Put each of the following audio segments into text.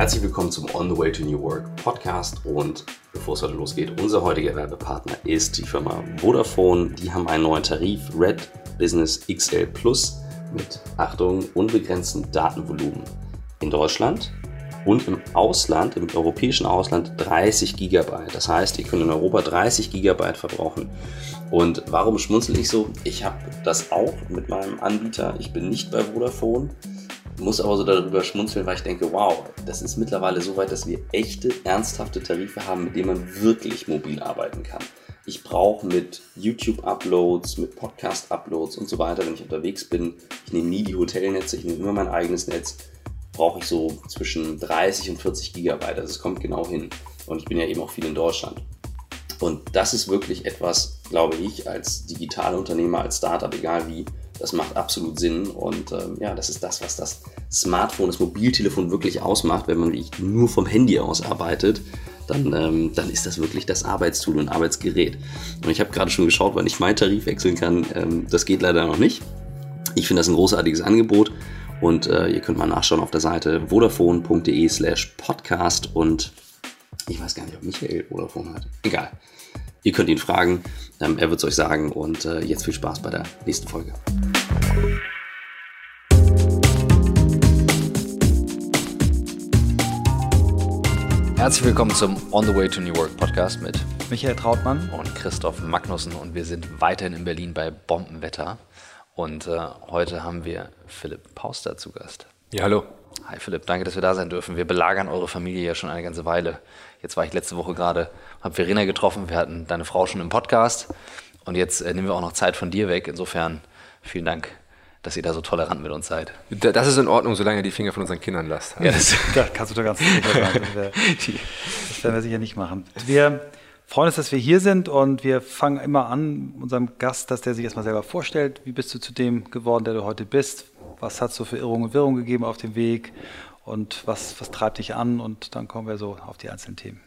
Herzlich willkommen zum On the Way to New Work Podcast und bevor es heute losgeht, unser heutiger Werbepartner ist die Firma Vodafone. Die haben einen neuen Tarif Red Business XL Plus mit Achtung unbegrenztem Datenvolumen in Deutschland und im Ausland, im europäischen Ausland 30 Gigabyte. Das heißt, ihr könnt in Europa 30 Gigabyte verbrauchen. Und warum schmunzel ich so? Ich habe das auch mit meinem Anbieter. Ich bin nicht bei Vodafone muss aber so darüber schmunzeln, weil ich denke, wow, das ist mittlerweile so weit, dass wir echte, ernsthafte Tarife haben, mit denen man wirklich mobil arbeiten kann. Ich brauche mit YouTube-Uploads, mit Podcast-Uploads und so weiter, wenn ich unterwegs bin, ich nehme nie die Hotelnetze, ich nehme immer mein eigenes Netz, brauche ich so zwischen 30 und 40 Gigabyte. Also es kommt genau hin. Und ich bin ja eben auch viel in Deutschland. Und das ist wirklich etwas, glaube ich, als digitaler Unternehmer, als Startup, egal wie, das macht absolut Sinn und ähm, ja, das ist das, was das Smartphone, das Mobiltelefon wirklich ausmacht. Wenn man nur vom Handy aus arbeitet, dann, ähm, dann ist das wirklich das Arbeitstool und Arbeitsgerät. Und ich habe gerade schon geschaut, wann ich meinen Tarif wechseln kann. Ähm, das geht leider noch nicht. Ich finde das ein großartiges Angebot und äh, ihr könnt mal nachschauen auf der Seite vodafone.de slash podcast und ich weiß gar nicht, ob Michael Vodafone hat. Egal. Ihr könnt ihn fragen, ähm, er wird es euch sagen und äh, jetzt viel Spaß bei der nächsten Folge. Herzlich willkommen zum On the Way to New Work Podcast mit Michael Trautmann und Christoph Magnussen und wir sind weiterhin in Berlin bei Bombenwetter und äh, heute haben wir Philipp Pauster zu Gast. Ja, hallo. Hi Philipp, danke, dass wir da sein dürfen. Wir belagern eure Familie ja schon eine ganze Weile. Jetzt war ich letzte Woche gerade, habe Verena getroffen, wir hatten deine Frau schon im Podcast und jetzt äh, nehmen wir auch noch Zeit von dir weg. Insofern vielen Dank dass ihr da so tolerant mit uns seid. Das ist in Ordnung, solange ihr die Finger von unseren Kindern lasst. Ja, das, das kannst du da ganz sicher sagen. Das, das werden wir sicher nicht machen. Wir freuen uns, dass wir hier sind und wir fangen immer an, unserem Gast, dass der sich erstmal selber vorstellt. Wie bist du zu dem geworden, der du heute bist? Was hat es so für Irrungen und Wirrungen gegeben auf dem Weg? Und was, was treibt dich an? Und dann kommen wir so auf die einzelnen Themen.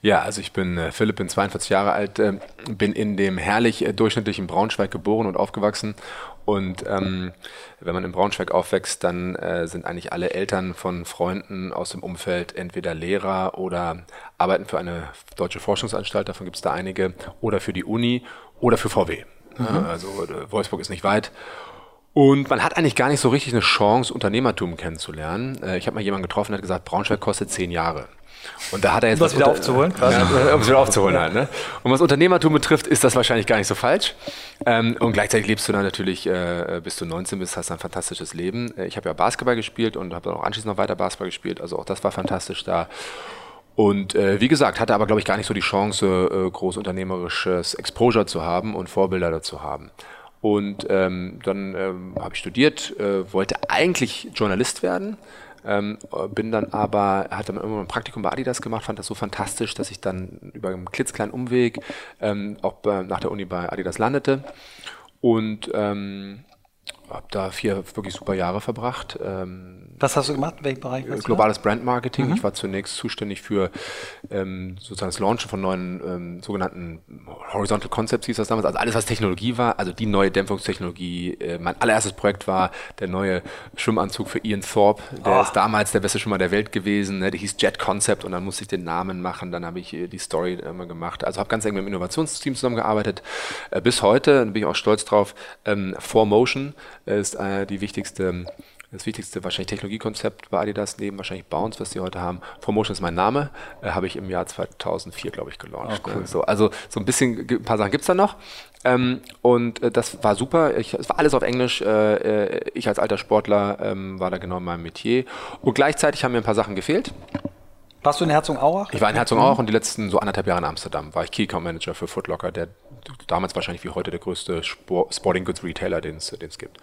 Ja, also ich bin äh, Philipp, bin 42 Jahre alt, äh, bin in dem herrlich äh, durchschnittlichen Braunschweig geboren und aufgewachsen. Und ähm, wenn man in Braunschweig aufwächst, dann äh, sind eigentlich alle Eltern von Freunden aus dem Umfeld entweder Lehrer oder arbeiten für eine deutsche Forschungsanstalt, davon gibt es da einige, oder für die Uni oder für VW. Mhm. Also Wolfsburg ist nicht weit. Und man hat eigentlich gar nicht so richtig eine Chance, Unternehmertum kennenzulernen. Ich habe mal jemanden getroffen, der hat gesagt, Braunschweig kostet zehn Jahre. Und da hat er jetzt um was wieder aufzuholen, ja, um es wieder aufzuholen halt. Ne? Und was Unternehmertum betrifft, ist das wahrscheinlich gar nicht so falsch. Ähm, und gleichzeitig lebst du dann natürlich, äh, bis du 19 bist, hast ein fantastisches Leben. Äh, ich habe ja Basketball gespielt und habe dann auch anschließend noch weiter Basketball gespielt. Also auch das war fantastisch da. Und äh, wie gesagt, hatte aber, glaube ich, gar nicht so die Chance, äh, groß unternehmerisches Exposure zu haben und Vorbilder dazu haben. Und ähm, dann ähm, habe ich studiert, äh, wollte eigentlich Journalist werden, ähm, bin dann aber, hatte dann irgendwann ein Praktikum bei Adidas gemacht, fand das so fantastisch, dass ich dann über einen klitzkleinen Umweg ähm, auch bei, nach der Uni bei Adidas landete. Und ähm, habe da vier wirklich super Jahre verbracht. Ähm, Was hast du gemacht? In welchem Bereich? Globales Brandmarketing. Mhm. Ich war zunächst zuständig für ähm, sozusagen das Launchen von neuen ähm, sogenannten Horizontal Concepts hieß das damals. Also alles, was Technologie war, also die neue Dämpfungstechnologie. Äh, mein allererstes Projekt war der neue Schwimmanzug für Ian Thorpe. Der oh. ist damals der beste Schwimmer der Welt gewesen. Ne? Der hieß Jet Concept und dann musste ich den Namen machen. Dann habe ich äh, die Story immer gemacht. Also habe ganz eng mit dem Innovationsteam zusammengearbeitet. Äh, bis heute, bin ich auch stolz drauf, ähm, 4Motion ist äh, die wichtigste, das wichtigste wahrscheinlich Technologiekonzept bei Adidas, neben wahrscheinlich Bounce, was sie heute haben. Formotion ist mein Name, äh, habe ich im Jahr 2004, glaube ich, gelauncht. Oh, cool. ne? so, also so ein bisschen, ein paar Sachen gibt es da noch. Ähm, und äh, das war super. Ich, es war alles auf Englisch. Äh, äh, ich als alter Sportler ähm, war da genau in meinem Metier. Und gleichzeitig haben mir ein paar Sachen gefehlt. Warst du in Herzogenaurach? Ich war in Herzogenaurach und die letzten so anderthalb Jahre in Amsterdam war ich Key Account Manager für Footlocker, der damals wahrscheinlich wie heute der größte Sport, Sporting Goods Retailer, den es gibt.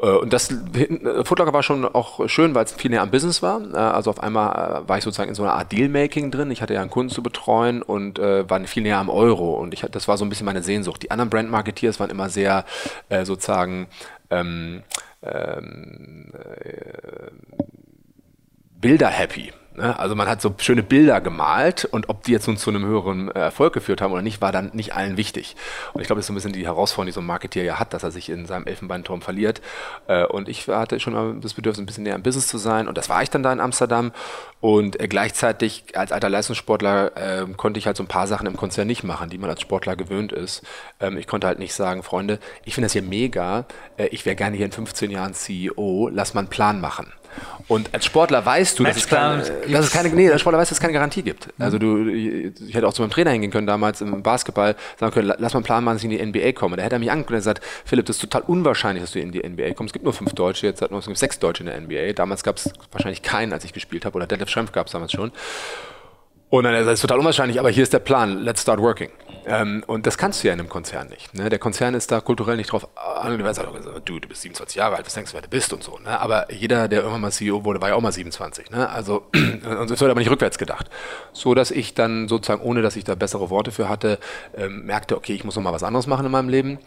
Äh, und das äh, Footlocker war schon auch schön, weil es viel näher am Business war. Äh, also auf einmal war ich sozusagen in so einer Art Dealmaking drin. Ich hatte ja einen Kunden zu betreuen und war viel näher am Euro. Und ich, das war so ein bisschen meine Sehnsucht. Die anderen Brand-Marketeers waren immer sehr sozusagen ähm, ähm, äh, Bilder-happy. Ne? Also man hat so schöne Bilder gemalt und ob die jetzt nun zu einem höheren äh, Erfolg geführt haben oder nicht, war dann nicht allen wichtig. Und ich glaube, das ist so ein bisschen die Herausforderung, die so ein Marketeer ja hat, dass er sich in seinem Elfenbeinturm verliert. Äh, und ich hatte schon mal das Bedürfnis, ein bisschen näher im Business zu sein. Und das war ich dann da in Amsterdam. Und äh, gleichzeitig als alter Leistungssportler äh, konnte ich halt so ein paar Sachen im Konzern nicht machen, die man als Sportler gewöhnt ist. Ähm, ich konnte halt nicht sagen, Freunde, ich finde das hier mega, ich wäre gerne hier in 15 Jahren CEO, lass mal einen Plan machen. Und als Sportler weißt du, dass es, keine, dass es keine, nee, als Sportler weißt, dass es keine Garantie gibt. Also du, ich hätte auch zu meinem Trainer hingehen können damals im Basketball, sagen können, lass mal einen Plan machen, dass ich in die NBA komme. Da hätte er mich angeguckt und gesagt, Philipp, das ist total unwahrscheinlich, dass du in die NBA kommst. Es gibt nur fünf Deutsche, jetzt hat es gibt sechs Deutsche in der NBA. Damals gab es wahrscheinlich keinen, als ich gespielt habe, oder Detlef Schrempf gab es damals schon. Und dann ist es total unwahrscheinlich, aber hier ist der Plan, let's start working. Ähm, und das kannst du ja in einem Konzern nicht. Ne? Der Konzern ist da kulturell nicht drauf angewiesen. Du, du bist 27 Jahre alt, was denkst du, wer du bist und so. Ne? Aber jeder, der irgendwann mal CEO wurde, war ja auch mal 27. Ne? Also, und es wird aber nicht rückwärts gedacht. So, dass ich dann sozusagen, ohne dass ich da bessere Worte für hatte, ähm, merkte, okay, ich muss noch mal was anderes machen in meinem Leben.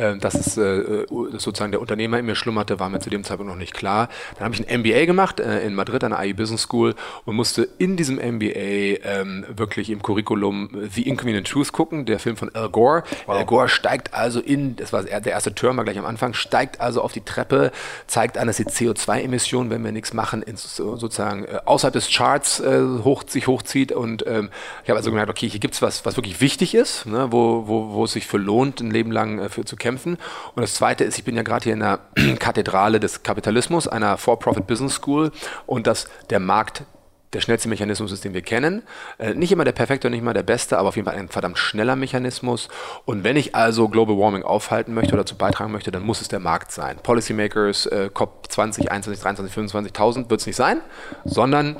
Ähm, dass es äh, sozusagen der Unternehmer in mir schlummerte, war mir zu dem Zeitpunkt noch nicht klar. Dann habe ich ein MBA gemacht äh, in Madrid an der IE Business School und musste in diesem MBA ähm, wirklich im Curriculum The Inconvenient Truth gucken, der Film von Al Gore. Wow. Al Gore steigt also in, das war der erste Türmer gleich am Anfang, steigt also auf die Treppe, zeigt an, dass die CO2-Emissionen, wenn wir nichts machen, sozusagen äh, außerhalb des Charts äh, hoch, sich hochzieht. Und ähm, ich habe also gemerkt, okay, hier gibt es was, was wirklich wichtig ist, ne, wo, wo, wo es sich für lohnt, ein Leben lang äh, für zu kämpfen. Und das Zweite ist, ich bin ja gerade hier in der Kathedrale des Kapitalismus, einer For-Profit Business School und dass der Markt der schnellste Mechanismus ist, den wir kennen. Äh, nicht immer der perfekte und nicht immer der beste, aber auf jeden Fall ein verdammt schneller Mechanismus. Und wenn ich also Global Warming aufhalten möchte oder dazu beitragen möchte, dann muss es der Markt sein. Policymakers, äh, COP 20, 21, 23, 25, 1000 wird es nicht sein, sondern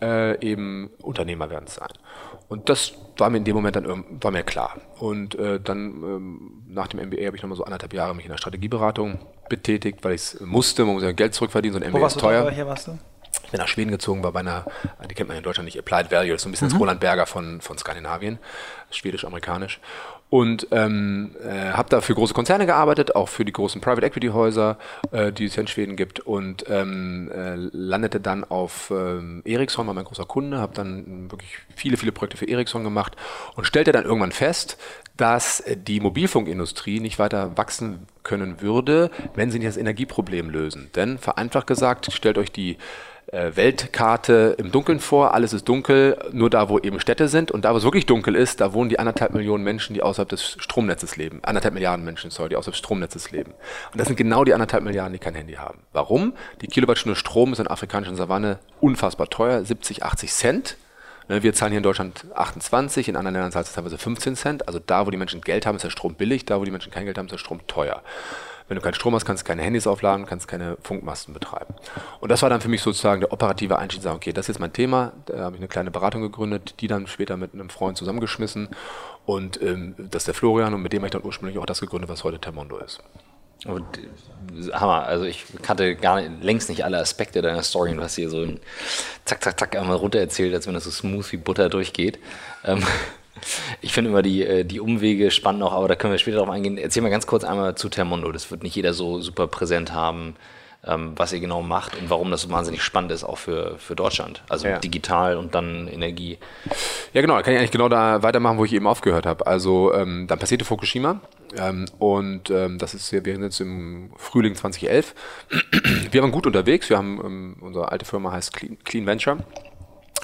äh, eben Unternehmer werden es sein. Und das war mir in dem Moment dann war mir klar. Und äh, dann ähm, nach dem MBA habe ich nochmal so anderthalb Jahre mich in der Strategieberatung betätigt, weil ich es musste. Man muss ja Geld zurückverdienen, so ein MBA ist teuer. Hier warst du? Ich bin nach Schweden gezogen, war bei einer, die kennt man in Deutschland nicht, Applied Value, das ist so ein bisschen mhm. das Roland Berger von, von Skandinavien, schwedisch-amerikanisch. Und ähm, äh, habe da für große Konzerne gearbeitet, auch für die großen Private Equity Häuser, äh, die es ja in Schweden gibt. Und ähm, äh, landete dann auf ähm, Ericsson, war mein großer Kunde, habe dann wirklich viele, viele Projekte für Ericsson gemacht und stellte dann irgendwann fest, dass die Mobilfunkindustrie nicht weiter wachsen können würde, wenn sie nicht das Energieproblem lösen. Denn vereinfacht gesagt, stellt euch die Weltkarte im Dunkeln vor. Alles ist dunkel, nur da, wo eben Städte sind. Und da, wo es wirklich dunkel ist, da wohnen die anderthalb Millionen Menschen, die außerhalb des Stromnetzes leben. Anderthalb Milliarden Menschen, sorry, die außerhalb des Stromnetzes leben. Und das sind genau die anderthalb Milliarden, die kein Handy haben. Warum? Die Kilowattstunde Strom ist in der afrikanischen Savanne unfassbar teuer, 70, 80 Cent. Ne, wir zahlen hier in Deutschland 28, in anderen Ländern zahlt es teilweise 15 Cent. Also da, wo die Menschen Geld haben, ist der Strom billig, da, wo die Menschen kein Geld haben, ist der Strom teuer. Wenn du keinen Strom hast, kannst du keine Handys aufladen, kannst keine Funkmasten betreiben. Und das war dann für mich sozusagen der operative Einstieg, sagen, okay, das ist jetzt mein Thema. Da habe ich eine kleine Beratung gegründet, die dann später mit einem Freund zusammengeschmissen. Und ähm, das ist der Florian und mit dem habe ich dann ursprünglich auch das gegründet, was heute Termondo ist. Und, Hammer, also ich kannte gar nicht, längst nicht alle Aspekte deiner Story und hast hier so zack, zack, zack einmal runter erzählt, als wenn das so smooth wie Butter durchgeht. Ähm, ich finde immer die, äh, die Umwege spannend auch, aber da können wir später drauf eingehen. Erzähl mal ganz kurz einmal zu Termundo. Das wird nicht jeder so super präsent haben, ähm, was ihr genau macht und warum das so wahnsinnig spannend ist, auch für, für Deutschland. Also ja. digital und dann Energie. Ja, genau. Da kann ich eigentlich genau da weitermachen, wo ich eben aufgehört habe. Also ähm, dann passierte Fukushima. Ähm, und ähm, das ist, wir sind jetzt im Frühling 2011. Wir waren gut unterwegs. Wir haben, ähm, unsere alte Firma heißt Clean, Clean Venture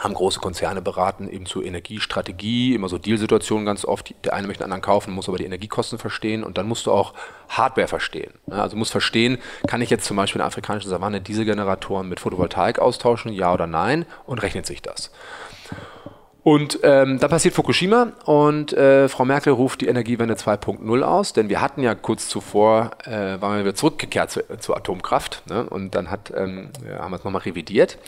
haben große Konzerne beraten, eben zur Energiestrategie, immer so Dealsituationen ganz oft. Der eine möchte den anderen kaufen, muss aber die Energiekosten verstehen und dann musst du auch Hardware verstehen. Also musst verstehen, kann ich jetzt zum Beispiel in der afrikanischen Savanne diese Generatoren mit Photovoltaik austauschen, ja oder nein, und rechnet sich das. Und ähm, da passiert Fukushima und äh, Frau Merkel ruft die Energiewende 2.0 aus, denn wir hatten ja kurz zuvor, äh, waren wir wieder zurückgekehrt zu, zur Atomkraft ne? und dann hat, ähm, ja, haben wir es nochmal revidiert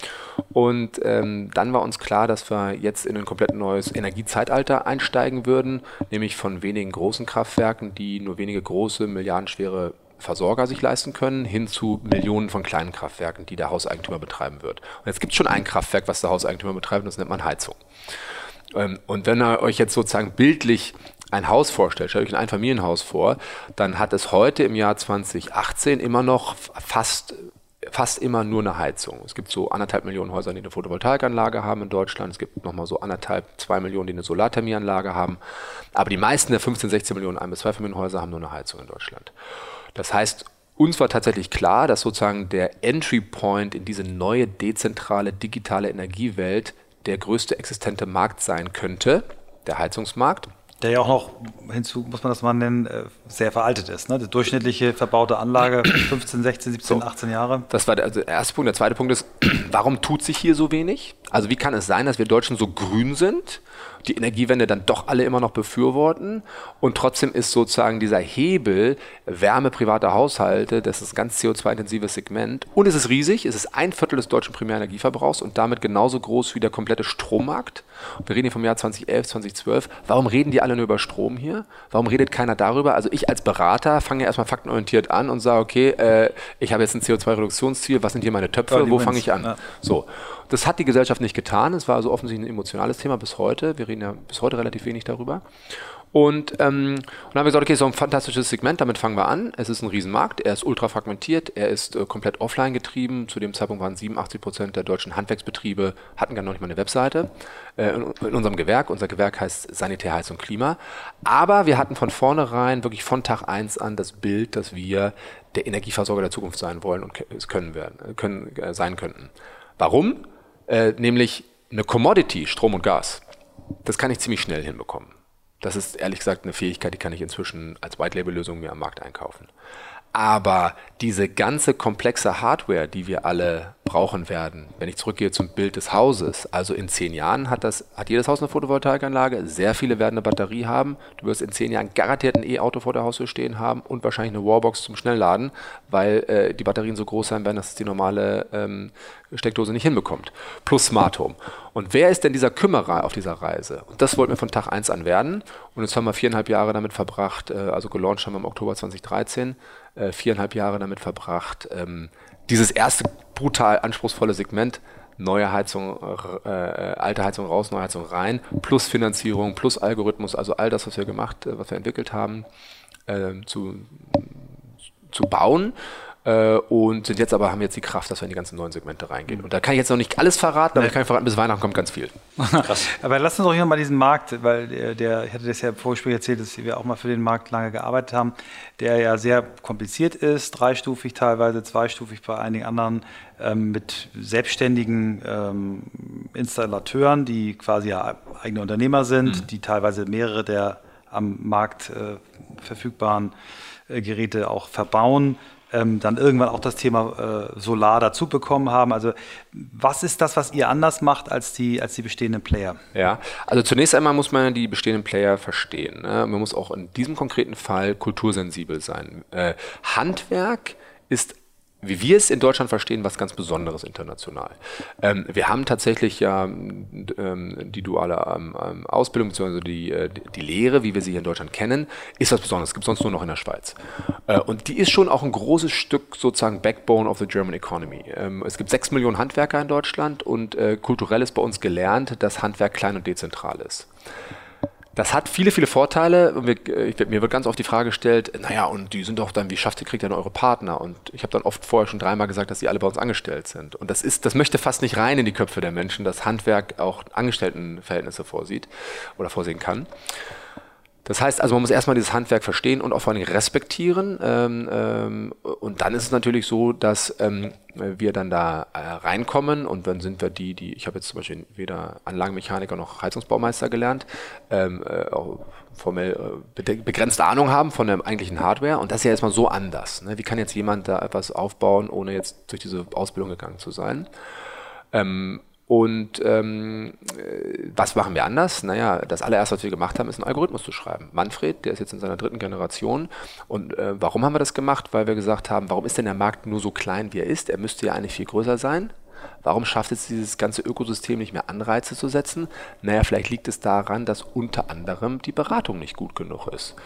und ähm, dann war uns klar, dass wir jetzt in ein komplett neues Energiezeitalter einsteigen würden, nämlich von wenigen großen Kraftwerken, die nur wenige große, milliardenschwere Versorger sich leisten können, hin zu Millionen von kleinen Kraftwerken, die der Hauseigentümer betreiben wird. Und jetzt gibt es schon ein Kraftwerk, was der Hauseigentümer betreibt, und das nennt man Heizung. Ähm, und wenn ihr euch jetzt sozusagen bildlich ein Haus vorstellt, stellt euch ein Einfamilienhaus vor, dann hat es heute im Jahr 2018 immer noch fast fast immer nur eine Heizung. Es gibt so anderthalb Millionen Häuser, die eine Photovoltaikanlage haben in Deutschland. Es gibt nochmal so anderthalb, zwei Millionen, die eine Solarthermieanlage haben. Aber die meisten der 15, 16 Millionen ein bis zwei Millionen Häuser haben nur eine Heizung in Deutschland. Das heißt, uns war tatsächlich klar, dass sozusagen der Entry Point in diese neue dezentrale digitale Energiewelt der größte existente Markt sein könnte, der Heizungsmarkt. Der ja auch noch hinzu, muss man das mal nennen, äh, sehr veraltet ist. Ne? Die durchschnittliche verbaute Anlage 15, 16, 17, so, 18 Jahre. Das war der, also der erste Punkt. Der zweite Punkt ist, warum tut sich hier so wenig? Also wie kann es sein, dass wir Deutschen so grün sind die Energiewende dann doch alle immer noch befürworten. Und trotzdem ist sozusagen dieser Hebel Wärme privater Haushalte, das ist ein ganz CO2-intensives Segment. Und es ist riesig, es ist ein Viertel des deutschen Primärenergieverbrauchs und damit genauso groß wie der komplette Strommarkt. Wir reden hier vom Jahr 2011, 2012. Warum reden die alle nur über Strom hier? Warum redet keiner darüber? Also ich als Berater fange ja erstmal faktenorientiert an und sage, okay, äh, ich habe jetzt ein CO2-Reduktionsziel, was sind hier meine Töpfe, wo fange ich an? Ja. So. Das hat die Gesellschaft nicht getan. Es war also offensichtlich ein emotionales Thema bis heute. Wir reden ja bis heute relativ wenig darüber. Und, ähm, und dann haben wir gesagt, okay, so ein fantastisches Segment, damit fangen wir an. Es ist ein Riesenmarkt, er ist ultra fragmentiert, er ist äh, komplett offline getrieben. Zu dem Zeitpunkt waren 87 Prozent der deutschen Handwerksbetriebe, hatten gar noch nicht mal eine Webseite äh, in, in, unserem Gewerk. Unser Gewerk heißt Sanitär, Heiz und Klima. Aber wir hatten von vornherein, wirklich von Tag 1 an, das Bild, dass wir der Energieversorger der Zukunft sein wollen und es können werden, können, äh, sein könnten. Warum? Äh, nämlich eine Commodity, Strom und Gas. Das kann ich ziemlich schnell hinbekommen. Das ist ehrlich gesagt eine Fähigkeit, die kann ich inzwischen als White-Label-Lösung mir am Markt einkaufen. Aber diese ganze komplexe Hardware, die wir alle brauchen werden, wenn ich zurückgehe zum Bild des Hauses, also in zehn Jahren hat, das, hat jedes Haus eine Photovoltaikanlage, sehr viele werden eine Batterie haben, du wirst in zehn Jahren garantiert ein E-Auto vor der Haustür stehen haben und wahrscheinlich eine Warbox zum Schnellladen, weil äh, die Batterien so groß sein werden, dass es die normale ähm, Steckdose nicht hinbekommt. Plus Smart Home. Und wer ist denn dieser Kümmerer auf dieser Reise? Und das wollten wir von Tag 1 an werden. Und jetzt haben wir viereinhalb Jahre damit verbracht, äh, also gelauncht haben wir im Oktober 2013, äh, viereinhalb Jahre damit verbracht, ähm, dieses erste brutal anspruchsvolle Segment, neue Heizung, äh, alte Heizung raus, neue Heizung rein, plus Finanzierung, plus Algorithmus, also all das, was wir gemacht, äh, was wir entwickelt haben, äh, zu, zu bauen äh, und sind jetzt aber, haben jetzt die Kraft, dass wir in die ganzen neuen Segmente reingehen. Und da kann ich jetzt noch nicht alles verraten, aber ich kann verraten, bis Weihnachten kommt ganz viel. Krass. aber lass uns doch hier mal diesen Markt, weil der, der, ich hatte das ja im Vorgespräch erzählt, dass wir auch mal für den Markt lange gearbeitet haben, der ja sehr kompliziert ist, dreistufig teilweise, zweistufig bei einigen anderen, ähm, mit selbstständigen ähm, Installateuren, die quasi ja eigene Unternehmer sind, mhm. die teilweise mehrere der am Markt äh, verfügbaren äh, Geräte auch verbauen ähm, dann irgendwann auch das Thema äh, Solar dazu bekommen haben. Also was ist das, was ihr anders macht als die, als die bestehenden Player? Ja, also zunächst einmal muss man die bestehenden Player verstehen. Ne? Man muss auch in diesem konkreten Fall kultursensibel sein. Äh, Handwerk ist wie wir es in Deutschland verstehen, was ganz Besonderes international. Ähm, wir haben tatsächlich ja ähm, die duale ähm, ähm Ausbildung bzw. Die, äh, die Lehre, wie wir sie hier in Deutschland kennen, ist was Besonderes. Gibt es sonst nur noch in der Schweiz. Äh, und die ist schon auch ein großes Stück sozusagen Backbone of the German Economy. Ähm, es gibt sechs Millionen Handwerker in Deutschland und äh, kulturell ist bei uns gelernt, dass Handwerk klein und dezentral ist. Das hat viele, viele Vorteile. Äh, mir wird ganz oft die Frage gestellt, naja, und die sind doch dann, wie schafft ihr, kriegt ihr denn eure Partner? Und ich habe dann oft vorher schon dreimal gesagt, dass die alle bei uns angestellt sind. Und das ist, das möchte fast nicht rein in die Köpfe der Menschen, dass Handwerk auch Angestelltenverhältnisse vorsieht oder vorsehen kann. Das heißt also, man muss erstmal dieses Handwerk verstehen und auch vor allem respektieren. Ähm, ähm, und dann ist es natürlich so, dass ähm, wir dann da äh, reinkommen und dann sind wir die, die, ich habe jetzt zum Beispiel weder Anlagenmechaniker noch Heizungsbaumeister gelernt, ähm, äh, auch formell äh, begrenzte Ahnung haben von der eigentlichen Hardware. Und das ist ja erstmal so anders. Ne? Wie kann jetzt jemand da etwas aufbauen, ohne jetzt durch diese Ausbildung gegangen zu sein? Ähm, und ähm, äh, was machen wir anders? Naja, das allererste, was wir gemacht haben, ist einen Algorithmus zu schreiben. Manfred, der ist jetzt in seiner dritten Generation. Und äh, warum haben wir das gemacht? Weil wir gesagt haben, warum ist denn der Markt nur so klein, wie er ist? Er müsste ja eigentlich viel größer sein. Warum schafft jetzt dieses ganze Ökosystem nicht mehr Anreize zu setzen? Naja, vielleicht liegt es daran, dass unter anderem die Beratung nicht gut genug ist.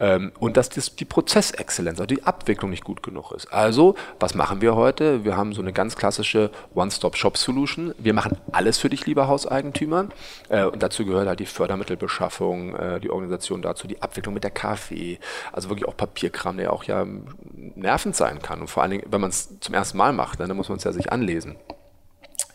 Ähm, und dass das, die Prozessexzellenz, also die Abwicklung nicht gut genug ist. Also, was machen wir heute? Wir haben so eine ganz klassische One-Stop-Shop-Solution. Wir machen alles für dich, lieber Hauseigentümer. Äh, und dazu gehört halt die Fördermittelbeschaffung, äh, die Organisation dazu, die Abwicklung mit der KfW, also wirklich auch Papierkram, der auch ja nervend sein kann. Und vor allen Dingen, wenn man es zum ersten Mal macht, dann muss man es ja sich anlesen.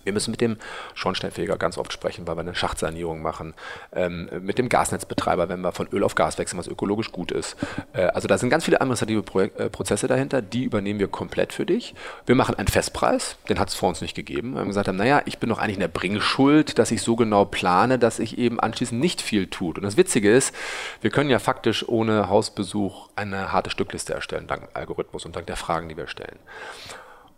Wir müssen mit dem Schornsteinfeger ganz oft sprechen, weil wir eine Schachtsanierung machen. Ähm, mit dem Gasnetzbetreiber, wenn wir von Öl auf Gas wechseln, was ökologisch gut ist. Äh, also da sind ganz viele administrative Pro äh, Prozesse dahinter, die übernehmen wir komplett für dich. Wir machen einen Festpreis, den hat es vor uns nicht gegeben. Wir haben gesagt, naja, ich bin doch eigentlich in der Bringschuld, dass ich so genau plane, dass ich eben anschließend nicht viel tut. Und das Witzige ist, wir können ja faktisch ohne Hausbesuch eine harte Stückliste erstellen, dank Algorithmus und dank der Fragen, die wir stellen.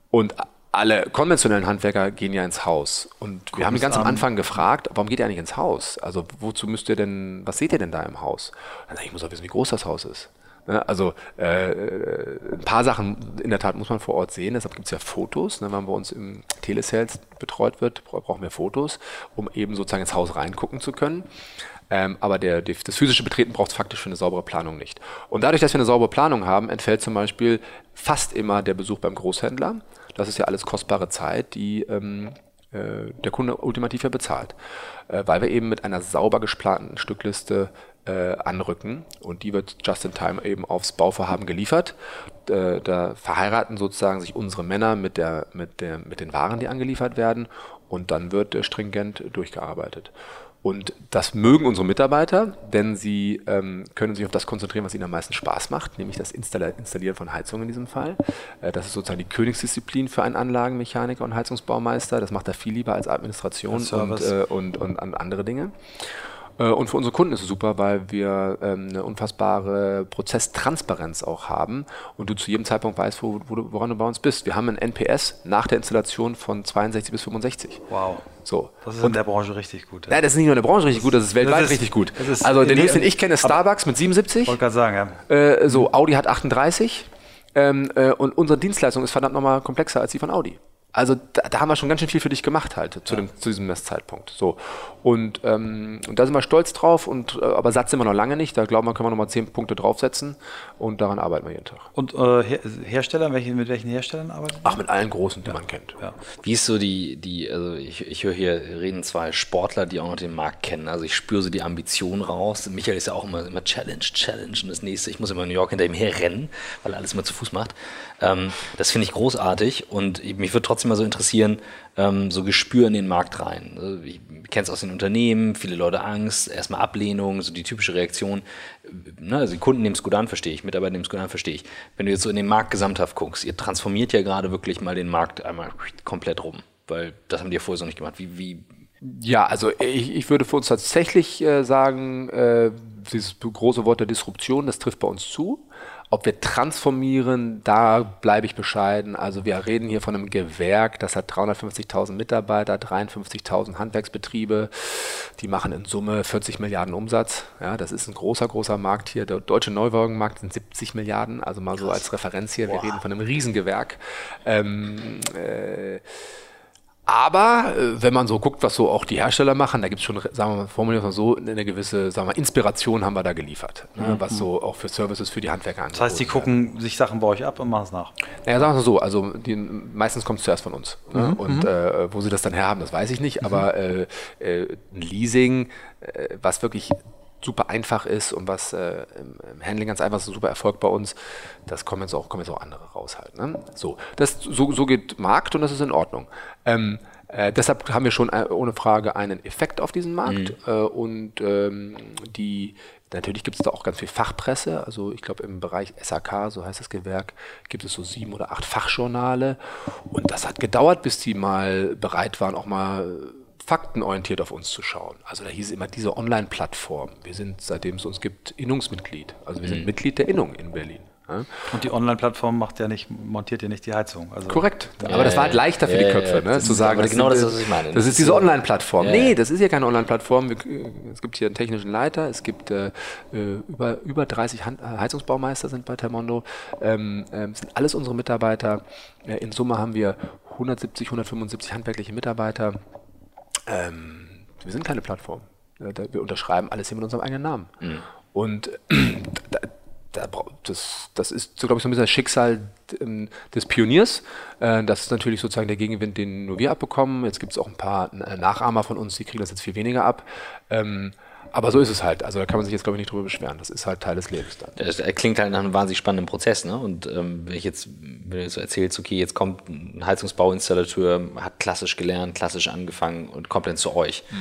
Und alle konventionellen Handwerker gehen ja ins Haus. Und wir haben ganz am Anfang gefragt, warum geht ihr eigentlich ins Haus? Also wozu müsst ihr denn, was seht ihr denn da im Haus? Dann ich muss auch wissen, wie groß das Haus ist. Ne? Also äh, ein paar Sachen in der Tat muss man vor Ort sehen. Deshalb gibt es ja Fotos. Ne? Wenn bei uns im Telesales betreut wird, brauchen wir Fotos, um eben sozusagen ins Haus reingucken zu können. Ähm, aber der, die, das physische Betreten braucht es faktisch für eine saubere Planung nicht. Und dadurch, dass wir eine saubere Planung haben, entfällt zum Beispiel fast immer der Besuch beim Großhändler. Das ist ja alles kostbare Zeit, die ähm, äh, der Kunde ultimativ ja bezahlt, äh, weil wir eben mit einer sauber gesplanten Stückliste äh, anrücken und die wird just in time eben aufs Bauvorhaben geliefert. Äh, da verheiraten sozusagen sich unsere Männer mit, der, mit, der, mit den Waren, die angeliefert werden und dann wird stringent durchgearbeitet. Und das mögen unsere Mitarbeiter, denn sie ähm, können sich auf das konzentrieren, was ihnen am meisten Spaß macht, nämlich das Installieren von Heizungen in diesem Fall. Äh, das ist sozusagen die Königsdisziplin für einen Anlagenmechaniker und Heizungsbaumeister. Das macht er viel lieber als Administration und, äh, und, und, und andere Dinge. Äh, und für unsere Kunden ist es super, weil wir ähm, eine unfassbare Prozesstransparenz auch haben und du zu jedem Zeitpunkt weißt, wo, wo du, woran du bei uns bist. Wir haben ein NPS nach der Installation von 62 bis 65. Wow. So. Das ist und, in der Branche richtig gut. Ja. Nein, das ist nicht nur in der Branche richtig gut, das ist weltweit das ist, richtig gut. also den höchsten, den ich kenne, ist Starbucks mit 77. Wollte gerade sagen, ja. Äh, so, Audi hat 38. Ähm, äh, und unsere Dienstleistung ist verdammt nochmal komplexer als die von Audi. Also da, da, haben wir schon ganz schön viel für dich gemacht halt zu, dem, zu diesem Messzeitpunkt. So. Und, ähm, und da sind wir stolz drauf, und, äh, aber Satz sind wir noch lange nicht. Da glauben wir, können wir nochmal zehn Punkte draufsetzen und daran arbeiten wir jeden Tag. Und äh, Her Hersteller, welche, mit welchen Herstellern arbeitet ihr? Ach, mit allen großen, die ja. man kennt. Ja. Wie ist so die, die also ich, ich höre hier reden zwei Sportler, die auch noch den Markt kennen. Also ich spüre so die Ambition raus. Michael ist ja auch immer, immer Challenge, Challenge und das nächste, ich muss immer in New York hinter ihm herrennen, weil er alles immer zu Fuß macht. Ähm, das finde ich großartig und mich würde trotzdem mal so interessieren, ähm, so Gespür in den Markt rein. Also ich kenne es aus den Unternehmen, viele Leute Angst, erstmal Ablehnung, so die typische Reaktion. Ne, also die Kunden nehmen es gut an, verstehe ich, Mitarbeiter nehmen es gut an, verstehe ich. Wenn du jetzt so in den Markt gesamthaft guckst, ihr transformiert ja gerade wirklich mal den Markt einmal komplett rum, weil das haben die ja vorher so nicht gemacht. Wie, wie ja, also ich, ich würde für uns tatsächlich äh, sagen, äh, dieses große Wort der Disruption, das trifft bei uns zu. Ob wir transformieren, da bleibe ich bescheiden. Also wir reden hier von einem Gewerk, das hat 350.000 Mitarbeiter, 53.000 Handwerksbetriebe, die machen in Summe 40 Milliarden Umsatz. Ja, das ist ein großer, großer Markt hier. Der deutsche Neuwagenmarkt sind 70 Milliarden, also mal so als Referenz hier. Wir reden von einem Riesengewerk. Ähm, äh, aber äh, wenn man so guckt, was so auch die Hersteller machen, da gibt es schon, sagen wir mal, formulieren wir mal so, eine gewisse sagen wir, Inspiration haben wir da geliefert, ne, mhm. was so auch für Services für die Handwerker angeht. Das heißt, die gucken werden. sich Sachen bei euch ab und machen es nach? Naja, sagen wir mal so, also die, meistens kommt es zuerst von uns. Ne? Mhm. Und mhm. äh, wo sie das dann herhaben, das weiß ich nicht, mhm. aber äh, äh, ein Leasing, äh, was wirklich super einfach ist und was äh, im, Handling ganz einfach ist, super Erfolg bei uns, das kommen jetzt auch, kommen jetzt auch andere raus halt. Ne? So, das, so, so geht Markt und das ist in Ordnung. Ähm, äh, deshalb haben wir schon äh, ohne Frage einen Effekt auf diesen Markt mhm. äh, und ähm, die Natürlich gibt es da auch ganz viel Fachpresse. Also ich glaube im Bereich SAK, so heißt das Gewerk, gibt es so sieben oder acht Fachjournale. Und das hat gedauert, bis die mal bereit waren, auch mal faktenorientiert auf uns zu schauen. Also da hieß es immer diese Online-Plattform. Wir sind, seitdem es uns gibt, Innungsmitglied. Also wir sind mhm. Mitglied der Innung in Berlin. Ja? Und die Online-Plattform macht ja nicht, montiert ja nicht die Heizung. Also Korrekt. Ja, aber das war halt leichter für die Köpfe, ne? zu sagen. Das genau das, was ich meine. Das ist diese Online-Plattform. Nee, das ist ja keine Online-Plattform. Es gibt hier einen technischen Leiter. Es gibt äh, äh über, über 30 Hand, Heizungsbaumeister sind bei Termondo. Ähm, ähm, sind alles unsere Mitarbeiter. Äh, in Summe haben wir 170, 175 handwerkliche Mitarbeiter. Ähm, wir sind keine Plattform. Wir unterschreiben alles hier mit unserem eigenen Namen. Mhm. Und da, das, das ist, so, glaube ich, so ein bisschen das Schicksal ähm, des Pioniers. Äh, das ist natürlich sozusagen der Gegenwind, den nur wir abbekommen. Jetzt gibt es auch ein paar Nachahmer von uns, die kriegen das jetzt viel weniger ab. Aber so ist es halt. Also da kann man sich jetzt, glaube ich, nicht drüber beschweren. Das ist halt Teil des Lebens dann. Das klingt halt nach einem wahnsinnig spannenden Prozess. Ne? Und ähm, wenn ich jetzt, wenn du so erzählst, okay, jetzt kommt ein Heizungsbauinstallateur, hat klassisch gelernt, klassisch angefangen und kommt dann zu euch. Mhm.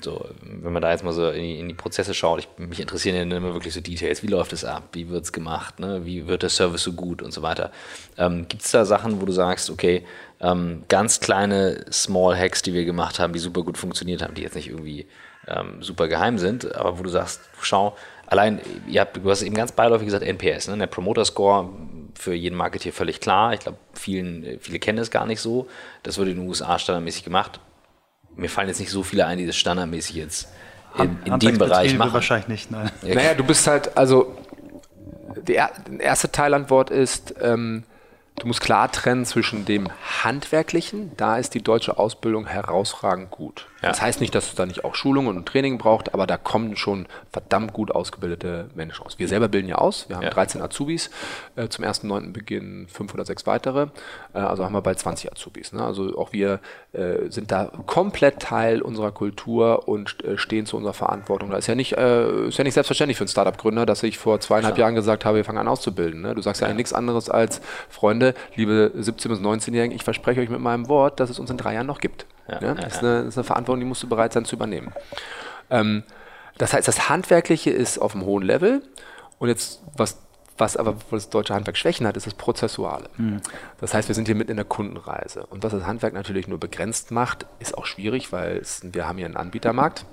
So, wenn man da jetzt mal so in die, in die Prozesse schaut, ich, mich interessieren ja immer wirklich so Details. Wie läuft es ab? Wie wird es gemacht? Ne? Wie wird der Service so gut und so weiter? Ähm, Gibt es da Sachen, wo du sagst, okay, ähm, ganz kleine Small Hacks, die wir gemacht haben, die super gut funktioniert haben, die jetzt nicht irgendwie ähm, super geheim sind, aber wo du sagst, schau, allein, ihr habt, du hast eben ganz beiläufig gesagt, NPS, ne? der Promoter Score für jeden Marketeer völlig klar. Ich glaube, vielen, viele kennen es gar nicht so. Das wurde in den USA standardmäßig gemacht mir fallen jetzt nicht so viele ein, die das standardmäßig jetzt in, in dem Bereich machen. Wahrscheinlich nicht, nein. Naja, du bist halt, also die erste Teilantwort ist, ähm, Du musst klar trennen zwischen dem Handwerklichen, da ist die deutsche Ausbildung herausragend gut. Ja. Das heißt nicht, dass es da nicht auch Schulungen und Training braucht, aber da kommen schon verdammt gut ausgebildete Menschen aus. Wir selber bilden ja aus, wir haben ja. 13 Azubis, äh, zum 1.9. beginnen fünf oder sechs weitere, äh, also haben wir bald 20 Azubis. Ne? Also auch wir äh, sind da komplett Teil unserer Kultur und äh, stehen zu unserer Verantwortung. Da ist ja nicht, äh, ist ja nicht selbstverständlich für einen Startup-Gründer, dass ich vor zweieinhalb Klar. Jahren gesagt habe, wir fangen an auszubilden. Ne? Du sagst ja, ja. nichts anderes als, Freunde, liebe 17- bis 19-Jährigen, ich verspreche euch mit meinem Wort, dass es uns in drei Jahren noch gibt. Ja, ja, das, ist eine, das, ist eine, Verantwortung, die musst du bereit sein zu übernehmen. Ähm, das heißt, das Handwerkliche ist auf einem hohen Level und jetzt, was, was aber wo das deutsche Handwerk Schwächen hat, ist das Prozessuale. Mhm. Das heißt, wir sind hier mitten in der Kundenreise. Und was das Handwerk natürlich nur begrenzt macht, ist auch schwierig, weil es, wir haben hier einen Anbietermarkt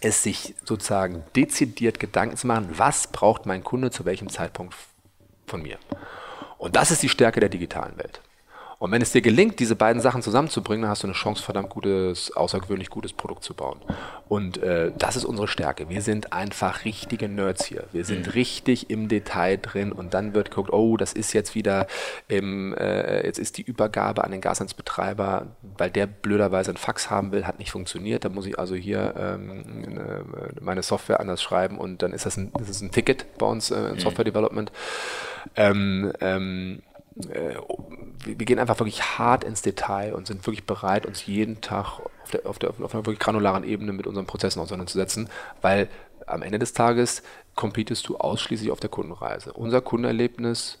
es sich sozusagen dezidiert Gedanken zu machen, was braucht mein Kunde zu welchem Zeitpunkt von mir. Und das ist die Stärke der digitalen Welt. Und wenn es dir gelingt, diese beiden Sachen zusammenzubringen, dann hast du eine Chance, verdammt gutes, außergewöhnlich gutes Produkt zu bauen. Und äh, das ist unsere Stärke. Wir sind einfach richtige Nerds hier. Wir sind mhm. richtig im Detail drin und dann wird geguckt, oh, das ist jetzt wieder, im, äh, jetzt ist die Übergabe an den Gasnetzbetreiber, weil der blöderweise ein Fax haben will, hat nicht funktioniert. Da muss ich also hier ähm, äh, meine Software anders schreiben und dann ist das ein, das ist ein Ticket bei uns äh, in mhm. Software Development. Ähm, ähm, äh, wir gehen einfach wirklich hart ins Detail und sind wirklich bereit, uns jeden Tag auf, der, auf, der, auf einer wirklich granularen Ebene mit unseren Prozessen auseinanderzusetzen, weil am Ende des Tages competest du ausschließlich auf der Kundenreise. Unser Kundenerlebnis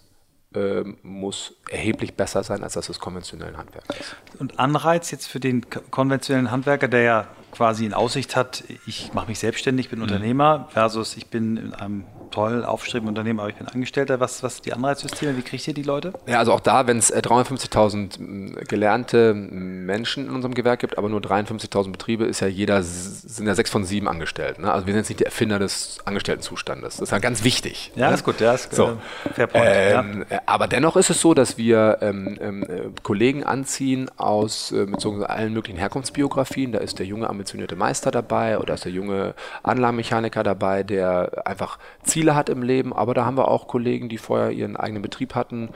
äh, muss erheblich besser sein, als das des konventionellen Handwerkers. Und Anreiz jetzt für den konventionellen Handwerker, der ja quasi in Aussicht hat, ich mache mich selbstständig, bin mhm. Unternehmer, versus ich bin in einem toll, aufstrebenden Unternehmen, aber ich bin Angestellter. Was, was die Anreizsysteme, wie kriegt ihr die Leute? Ja, also auch da, wenn es 350.000 gelernte Menschen in unserem Gewerk gibt, aber nur 53.000 Betriebe, ist ja jeder, sind ja sechs von sieben Angestellt. Ne? Also wir sind jetzt nicht die Erfinder des Angestelltenzustandes. Das ist ja ganz wichtig. Ja, ne? ist gut, ja, ist so. Äh, fair point. Ähm, ja. Aber dennoch ist es so, dass wir ähm, ähm, äh, Kollegen anziehen aus äh, mit so allen möglichen Herkunftsbiografien. Da ist der junge ambitionierte Meister dabei oder ist der junge Anlagenmechaniker dabei, der einfach Ziel Ziele hat im Leben, aber da haben wir auch Kollegen, die vorher ihren eigenen Betrieb hatten,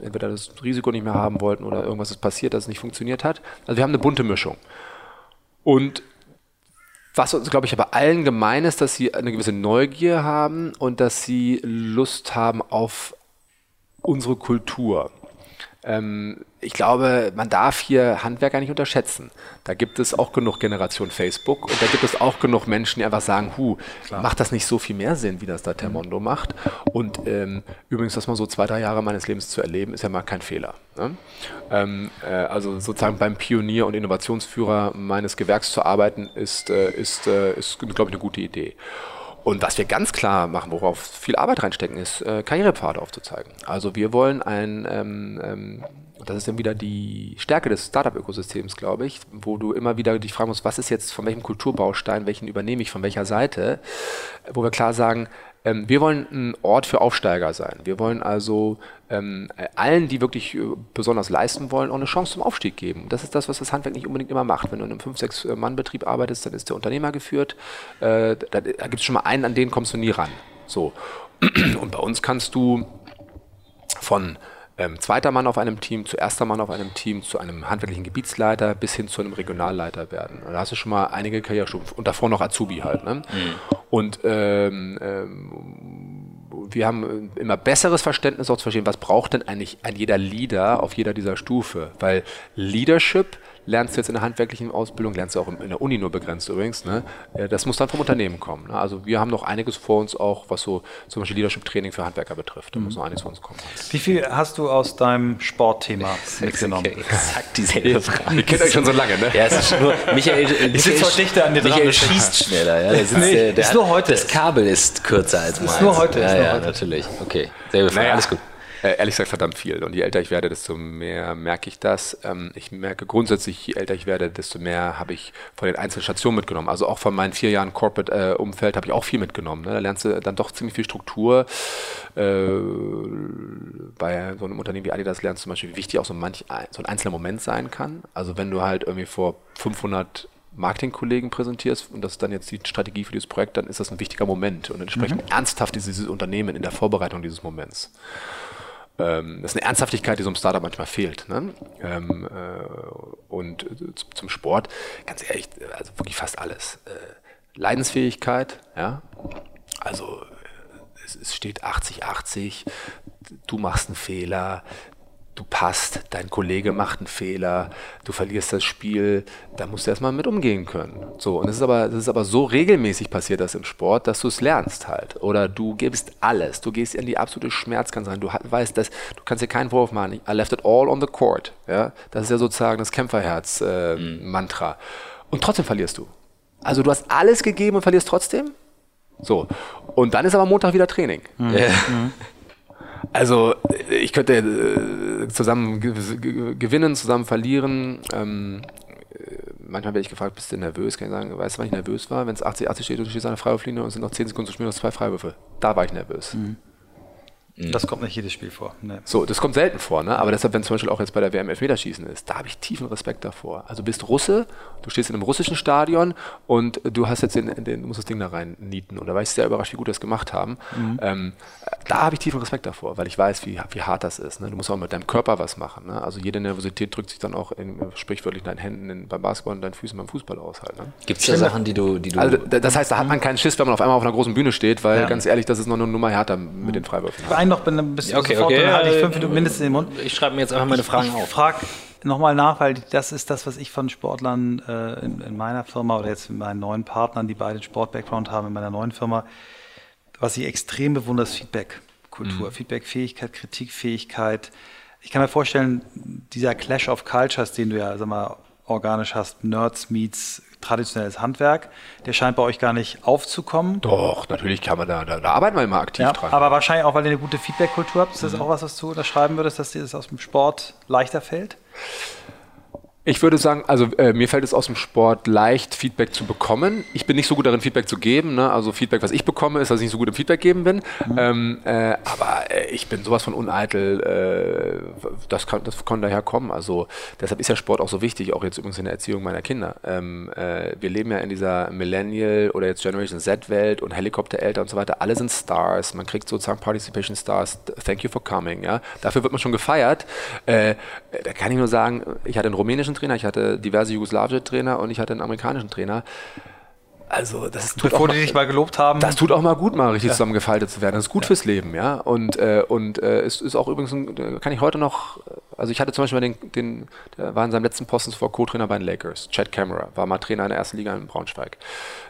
entweder das Risiko nicht mehr haben wollten oder irgendwas ist passiert, dass es nicht funktioniert hat. Also wir haben eine bunte Mischung. Und was uns, glaube ich, aber allen gemein ist, dass sie eine gewisse Neugier haben und dass sie Lust haben auf unsere Kultur. Ähm, ich glaube, man darf hier Handwerker nicht unterschätzen. Da gibt es auch genug Generation Facebook und da gibt es auch genug Menschen, die einfach sagen, hu, Klar. macht das nicht so viel mehr Sinn, wie das da Termondo macht. Und ähm, übrigens, das mal so zwei, drei Jahre meines Lebens zu erleben, ist ja mal kein Fehler. Ne? Ähm, äh, also sozusagen beim Pionier und Innovationsführer meines Gewerks zu arbeiten, ist, äh, ist, äh, ist glaube ich, eine gute Idee. Und was wir ganz klar machen, worauf viel Arbeit reinstecken, ist, äh, Karrierepfade aufzuzeigen. Also wir wollen ein, ähm, ähm, das ist dann wieder die Stärke des Startup-Ökosystems, glaube ich, wo du immer wieder dich fragen musst, was ist jetzt von welchem Kulturbaustein, welchen übernehme ich von welcher Seite, wo wir klar sagen, ähm, wir wollen ein Ort für Aufsteiger sein. Wir wollen also ähm, allen, die wirklich äh, besonders leisten wollen, auch eine Chance zum Aufstieg geben. Das ist das, was das Handwerk nicht unbedingt immer macht. Wenn du in einem 5-6-Mann-Betrieb arbeitest, dann ist der Unternehmer geführt. Äh, da, da gibt es schon mal einen, an den kommst du nie ran. So. Und bei uns kannst du von ähm, zweiter Mann auf einem Team, zu erster Mann auf einem Team, zu einem handwerklichen Gebietsleiter bis hin zu einem Regionalleiter werden. Da hast du schon mal einige Karrierestufen und davor noch Azubi halt. Ne? Mhm. Und ähm, ähm, wir haben immer besseres Verständnis auch zu verstehen, was braucht denn eigentlich ein jeder Leader auf jeder dieser Stufe? Weil Leadership lernst du jetzt in der handwerklichen Ausbildung, lernst du auch in der Uni nur begrenzt übrigens. Ne? Äh, das muss dann vom Unternehmen kommen. Ne? Also wir haben noch einiges vor uns auch, was so zum Beispiel Leadership-Training für Handwerker betrifft. Da mhm. muss noch einiges vor uns kommen. Wie viel hast du aus deinem Sportthema mitgenommen? Okay, exakt dieselbe Frage. Ihr kennt euch schon so lange, ne? Ja, es ist nur, Michael, ich sitze vor dichter an dir Michael schießt schneller. Ja? Der sitzt, nee, der, der ist nur heute. Das Kabel ist kürzer als meins. Ist nur heute. Ja, ist nur ja, heute. natürlich. Okay, selbe Frage. Naja. Alles gut. Äh, ehrlich gesagt verdammt viel. Und je älter ich werde, desto mehr merke ich das. Ähm, ich merke grundsätzlich, je älter ich werde, desto mehr habe ich von den einzelnen Stationen mitgenommen. Also auch von meinen vier Jahren Corporate-Umfeld äh, habe ich auch viel mitgenommen. Ne? Da lernst du dann doch ziemlich viel Struktur. Äh, bei so einem Unternehmen wie Adidas lernst du zum Beispiel, wie wichtig auch so, manch, so ein einzelner Moment sein kann. Also wenn du halt irgendwie vor 500 Marketingkollegen präsentierst und das ist dann jetzt die Strategie für dieses Projekt, dann ist das ein wichtiger Moment und entsprechend mhm. ernsthaft ist dieses Unternehmen in der Vorbereitung dieses Moments. Ähm, das ist eine Ernsthaftigkeit, die so einem Startup manchmal fehlt. Ne? Ähm, äh, und äh, zum Sport, ganz ehrlich, also wirklich fast alles. Äh, Leidensfähigkeit, ja, also es, es steht 80-80, du machst einen Fehler, du passt, dein Kollege macht einen Fehler, du verlierst das Spiel, da musst du erstmal mit umgehen können. So, und es ist aber, das ist aber so regelmäßig passiert das im Sport, dass du es lernst halt. Oder du gibst alles, du gehst in die absolute Schmerzgrenze rein, du weißt, dass, du kannst dir keinen Vorwurf machen, I left it all on the court. Ja? Das ist ja sozusagen das Kämpferherz-Mantra. Äh, mhm. Und trotzdem verlierst du. Also du hast alles gegeben und verlierst trotzdem? So. Und dann ist aber Montag wieder Training. Mhm. Also ich könnte äh, zusammen gewinnen, zusammen verlieren. Ähm, äh, manchmal werde ich gefragt, bist du nervös? Kann ich sagen, weißt du, wann ich nervös war? Wenn es 80, 80 steht und du stehst an der Freiwurflinie und es sind noch 10 Sekunden zu spielen, und zwei Freiwürfe. Da war ich nervös. Mhm. Mhm. Das kommt nicht jedes Spiel vor. Nee. So, das kommt selten vor, ne? aber deshalb, wenn zum Beispiel auch jetzt bei der WM Elfmeterschießen ist, da habe ich tiefen Respekt davor. Also du bist Russe, du stehst in einem russischen Stadion und du hast jetzt den, den du musst das Ding da rein nieten und da war ich sehr überrascht, wie gut das gemacht haben. Mhm. Ähm, da habe ich tiefen Respekt davor, weil ich weiß, wie, wie hart das ist. Ne? Du musst auch mit deinem Körper was machen. Ne? Also jede Nervosität drückt sich dann auch in, sprichwörtlich in deinen Händen in, beim Basketball und deinen Füßen beim Fußball aus. Halt, ne? Gibt es da Sachen, die du, die du... Also, das heißt, da hat man keinen Schiss, wenn man auf einmal auf einer großen Bühne steht, weil ja. ganz ehrlich, das ist noch eine Nummer härter mit den Freiwürfen. Ich war noch ein bisschen okay, sofort, okay, dann halte ich fünf Minuten mindestens in den Mund. Ich schreibe mir jetzt einfach meine Fragen ich, ich auf. Frag nochmal nach, weil das ist das, was ich von Sportlern äh, in, in, meiner Firma oder jetzt mit meinen neuen Partnern, die beide Sport-Background haben, in meiner neuen Firma, was ich extrem bewundere, ist Feedback-Kultur, mhm. Feedback-Fähigkeit, Kritikfähigkeit. Ich kann mir vorstellen, dieser Clash of Cultures, den du ja, sag mal, organisch hast, Nerds meets traditionelles Handwerk, der scheint bei euch gar nicht aufzukommen. Doch, natürlich kann man da, da, da arbeiten wir immer aktiv ja, dran. Aber wahrscheinlich auch, weil ihr eine gute Feedback-Kultur habt. Ist das mhm. auch was, was du unterschreiben würdest, dass dir das aus dem Sport leichter fällt? Ich würde sagen, also äh, mir fällt es aus dem Sport leicht, Feedback zu bekommen. Ich bin nicht so gut darin, Feedback zu geben. Ne? Also Feedback, was ich bekomme, ist, dass ich nicht so gut im Feedback geben bin. Mhm. Ähm, äh, aber äh, ich bin sowas von uneitel. Äh, das, kann, das kann daher kommen. Also deshalb ist ja Sport auch so wichtig, auch jetzt übrigens in der Erziehung meiner Kinder. Ähm, äh, wir leben ja in dieser Millennial oder jetzt Generation Z-Welt und Helikoptereltern und so weiter. Alle sind Stars. Man kriegt sozusagen Participation Stars. Thank you for coming. Ja? Dafür wird man schon gefeiert. Äh, da kann ich nur sagen, ich hatte einen rumänischen Trainer, ich hatte diverse jugoslawische Trainer und ich hatte einen amerikanischen Trainer. Also, das tut Bevor die dich mal gelobt haben. Das tut auch mal gut, mal richtig ja. zusammengefaltet zu werden. Das ist gut ja. fürs Leben, ja. Und, äh, und äh, es ist auch übrigens, ein, kann ich heute noch, also ich hatte zum Beispiel den, den der war in seinem letzten Posten zuvor Co-Trainer bei den Lakers, Chad Camera, war mal Trainer in der ersten Liga in Braunschweig.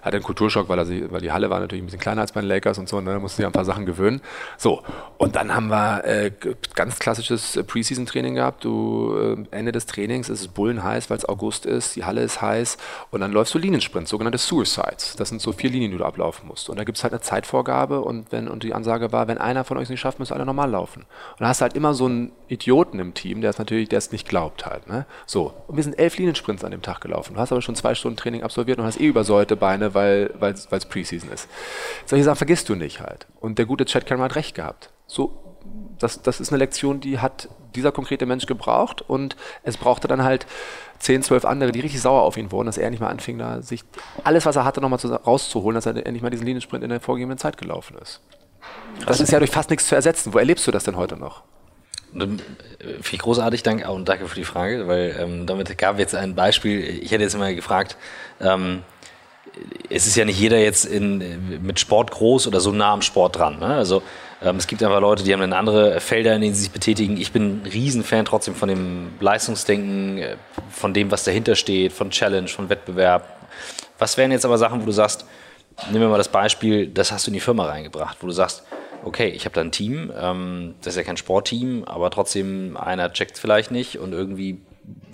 Hatte einen Kulturschock, weil, er sie, weil die Halle war natürlich ein bisschen kleiner als bei den Lakers und so, ne, musste sich an ein paar Sachen gewöhnen. So, und dann haben wir äh, ganz klassisches Preseason-Training gehabt. Du, äh, Ende des Trainings ist es bullenheiß, weil es August ist, die Halle ist heiß und dann läufst du Liniensprint, sogenannte Suicide. Sides. Das sind so vier Linien, die du ablaufen musst. Und da gibt es halt eine Zeitvorgabe und wenn und die Ansage war, wenn einer von euch es nicht schafft, müsst alle normal laufen. Und da hast du halt immer so einen Idioten im Team, der es natürlich, der es nicht glaubt halt. Ne? So. Und wir sind elf Liniensprints an dem Tag gelaufen. Du hast aber schon zwei Stunden Training absolviert und hast eh übersäuerte Beine, weil es Preseason ist. Solche Sachen vergisst du nicht halt. Und der gute Chad hat recht gehabt. So, das, das ist eine Lektion, die hat dieser konkrete Mensch gebraucht und es brauchte dann halt 10, 12 andere, die richtig sauer auf ihn wurden, dass er nicht mal anfing, da sich alles, was er hatte, nochmal rauszuholen, dass er endlich mal diesen Liniensprint in der vorgegebenen Zeit gelaufen ist. Das ist ja durch fast nichts zu ersetzen. Wo erlebst du das denn heute noch? Finde ich großartig, danke und danke für die Frage, weil ähm, damit gab jetzt ein Beispiel. Ich hätte jetzt mal gefragt, ähm, es ist ja nicht jeder jetzt in, mit Sport groß oder so nah am Sport dran. Ne? Also ähm, es gibt einfach Leute, die haben dann andere Felder, in denen sie sich betätigen. Ich bin ein Riesenfan trotzdem von dem Leistungsdenken, äh, von dem, was dahinter steht, von Challenge, von Wettbewerb. Was wären jetzt aber Sachen, wo du sagst, nehmen wir mal das Beispiel, das hast du in die Firma reingebracht, wo du sagst, okay, ich habe da ein Team, ähm, das ist ja kein Sportteam, aber trotzdem einer checkt vielleicht nicht und irgendwie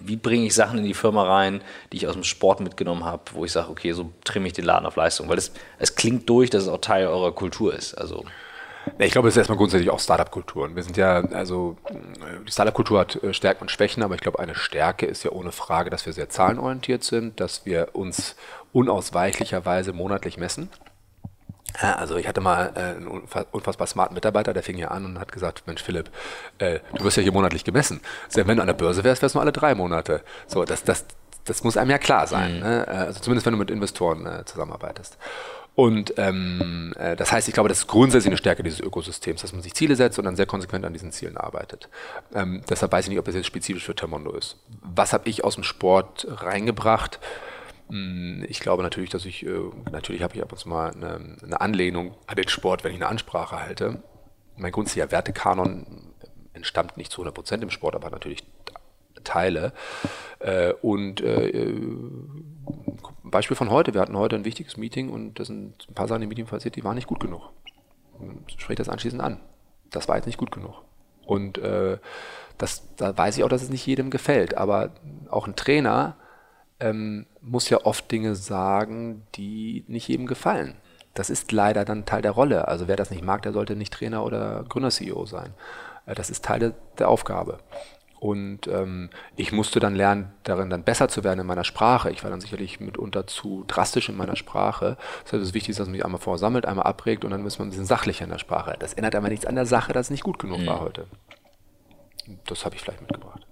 wie bringe ich Sachen in die Firma rein, die ich aus dem Sport mitgenommen habe, wo ich sage, okay, so trimme ich den Laden auf Leistung, weil es, es klingt durch, dass es auch Teil eurer Kultur ist. Also ich glaube, es ist erstmal grundsätzlich auch Startup-Kultur. Wir sind ja, also die Startup-Kultur hat äh, Stärken und Schwächen, aber ich glaube, eine Stärke ist ja ohne Frage, dass wir sehr zahlenorientiert sind, dass wir uns unausweichlicherweise monatlich messen. Ja, also ich hatte mal äh, einen unfassbar smarten Mitarbeiter, der fing hier an und hat gesagt, Mensch Philipp, äh, du wirst ja hier monatlich gemessen. Selbst wenn du an der Börse wärst, wärst du nur alle drei Monate. So, das, das, das muss einem ja klar sein. Mhm. Ne? Äh, also zumindest wenn du mit Investoren äh, zusammenarbeitest. Und ähm, äh, das heißt, ich glaube, das ist grundsätzlich eine Stärke dieses Ökosystems, dass man sich Ziele setzt und dann sehr konsequent an diesen Zielen arbeitet. Ähm, deshalb weiß ich nicht, ob das jetzt spezifisch für Termondo ist. Was habe ich aus dem Sport reingebracht? Hm, ich glaube natürlich, dass ich, äh, natürlich habe ich ab und zu mal eine, eine, Anlehnung an den Sport, wenn ich eine Ansprache halte. Mein grundsätzlicher Wertekanon entstammt nicht zu 100 Prozent im Sport, aber natürlich Teile. Äh, und äh, Beispiel von heute, wir hatten heute ein wichtiges Meeting und da sind ein paar Sachen im Meeting passiert, die waren nicht gut genug. Spricht das anschließend an. Das war jetzt nicht gut genug. Und äh, das, da weiß ich auch, dass es nicht jedem gefällt. Aber auch ein Trainer ähm, muss ja oft Dinge sagen, die nicht jedem gefallen. Das ist leider dann Teil der Rolle. Also wer das nicht mag, der sollte nicht Trainer oder Gründer-CEO sein. Äh, das ist Teil der, der Aufgabe. Und ähm, ich musste dann lernen, darin dann besser zu werden in meiner Sprache. Ich war dann sicherlich mitunter zu drastisch in meiner Sprache. Deshalb ist es wichtig, dass man sich einmal vorsammelt, einmal abregt und dann ist man ein bisschen sachlicher in der Sprache. Das ändert aber nichts an der Sache, dass es nicht gut genug mhm. war heute. Das habe ich vielleicht mitgebracht.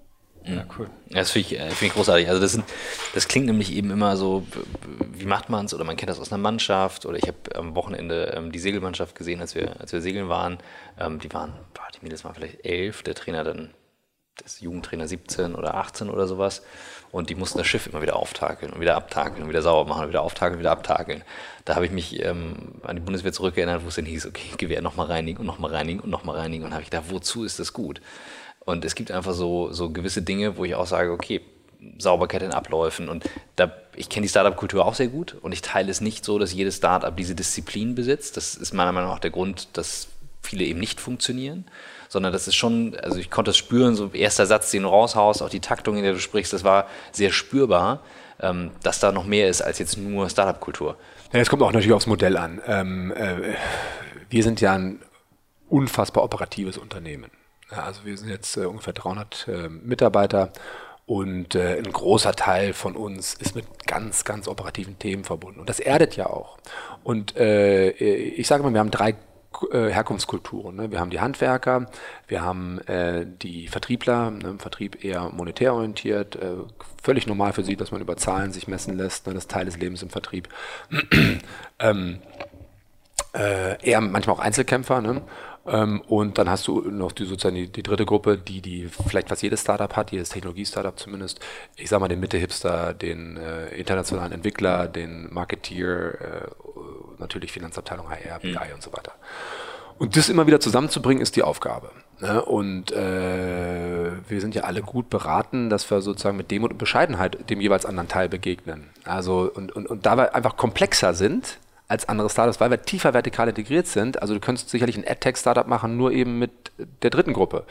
Ja, cool. Das finde ich, äh, find ich großartig. Also das, sind, das klingt nämlich eben immer so, wie macht man es? Oder man kennt das aus einer Mannschaft. Oder ich habe am Wochenende ähm, die Segelmannschaft gesehen, als wir, als wir segeln waren. Ähm, die waren, boah, die Mädels waren vielleicht elf, der Trainer dann, das Jugendtrainer 17 oder 18 oder sowas. Und die mussten das Schiff immer wieder auftakeln und wieder abtakeln und wieder sauber machen und wieder auftakeln und wieder abtakeln. Da habe ich mich ähm, an die Bundeswehr zurückerinnert, wo es dann hieß, okay, Gewehr nochmal reinigen und nochmal reinigen und nochmal reinigen. Und habe ich gedacht, wozu ist das gut? Und es gibt einfach so, so gewisse Dinge, wo ich auch sage, okay, Sauberkeit in Abläufen. Und da, ich kenne die Startup-Kultur auch sehr gut und ich teile es nicht so, dass jedes Startup diese Disziplin besitzt. Das ist meiner Meinung nach der Grund, dass viele eben nicht funktionieren, sondern das ist schon, also ich konnte es spüren, so erster Satz, den du raushaust, auch die Taktung, in der du sprichst, das war sehr spürbar, ähm, dass da noch mehr ist als jetzt nur Startup-Kultur. Ja, es kommt auch natürlich aufs Modell an. Ähm, äh, wir sind ja ein unfassbar operatives Unternehmen. Also wir sind jetzt äh, ungefähr 300 äh, Mitarbeiter und äh, ein großer Teil von uns ist mit ganz, ganz operativen Themen verbunden. Und das erdet ja auch. Und äh, ich sage mal, wir haben drei äh, Herkunftskulturen. Ne? Wir haben die Handwerker, wir haben äh, die Vertriebler, ne? Vertrieb eher monetär orientiert, äh, völlig normal für sie, dass man über Zahlen sich messen lässt, ne? das Teil des Lebens im Vertrieb. ähm, äh, eher manchmal auch Einzelkämpfer. Ähm, und dann hast du noch die, sozusagen die, die, dritte Gruppe, die, die vielleicht fast jedes Startup hat, jedes Technologie-Startup zumindest. Ich sag mal den Mitte-Hipster, den äh, internationalen Entwickler, den Marketeer, äh, natürlich Finanzabteilung, HR, BI mhm. und so weiter. Und das immer wieder zusammenzubringen, ist die Aufgabe. Ne? Und äh, wir sind ja alle gut beraten, dass wir sozusagen mit Demut und Bescheidenheit dem jeweils anderen Teil begegnen. Also und, und, und da wir einfach komplexer sind, als andere Startups, weil wir tiefer vertikal integriert sind. Also du könntest sicherlich ein AdTech-Startup machen, nur eben mit der dritten Gruppe.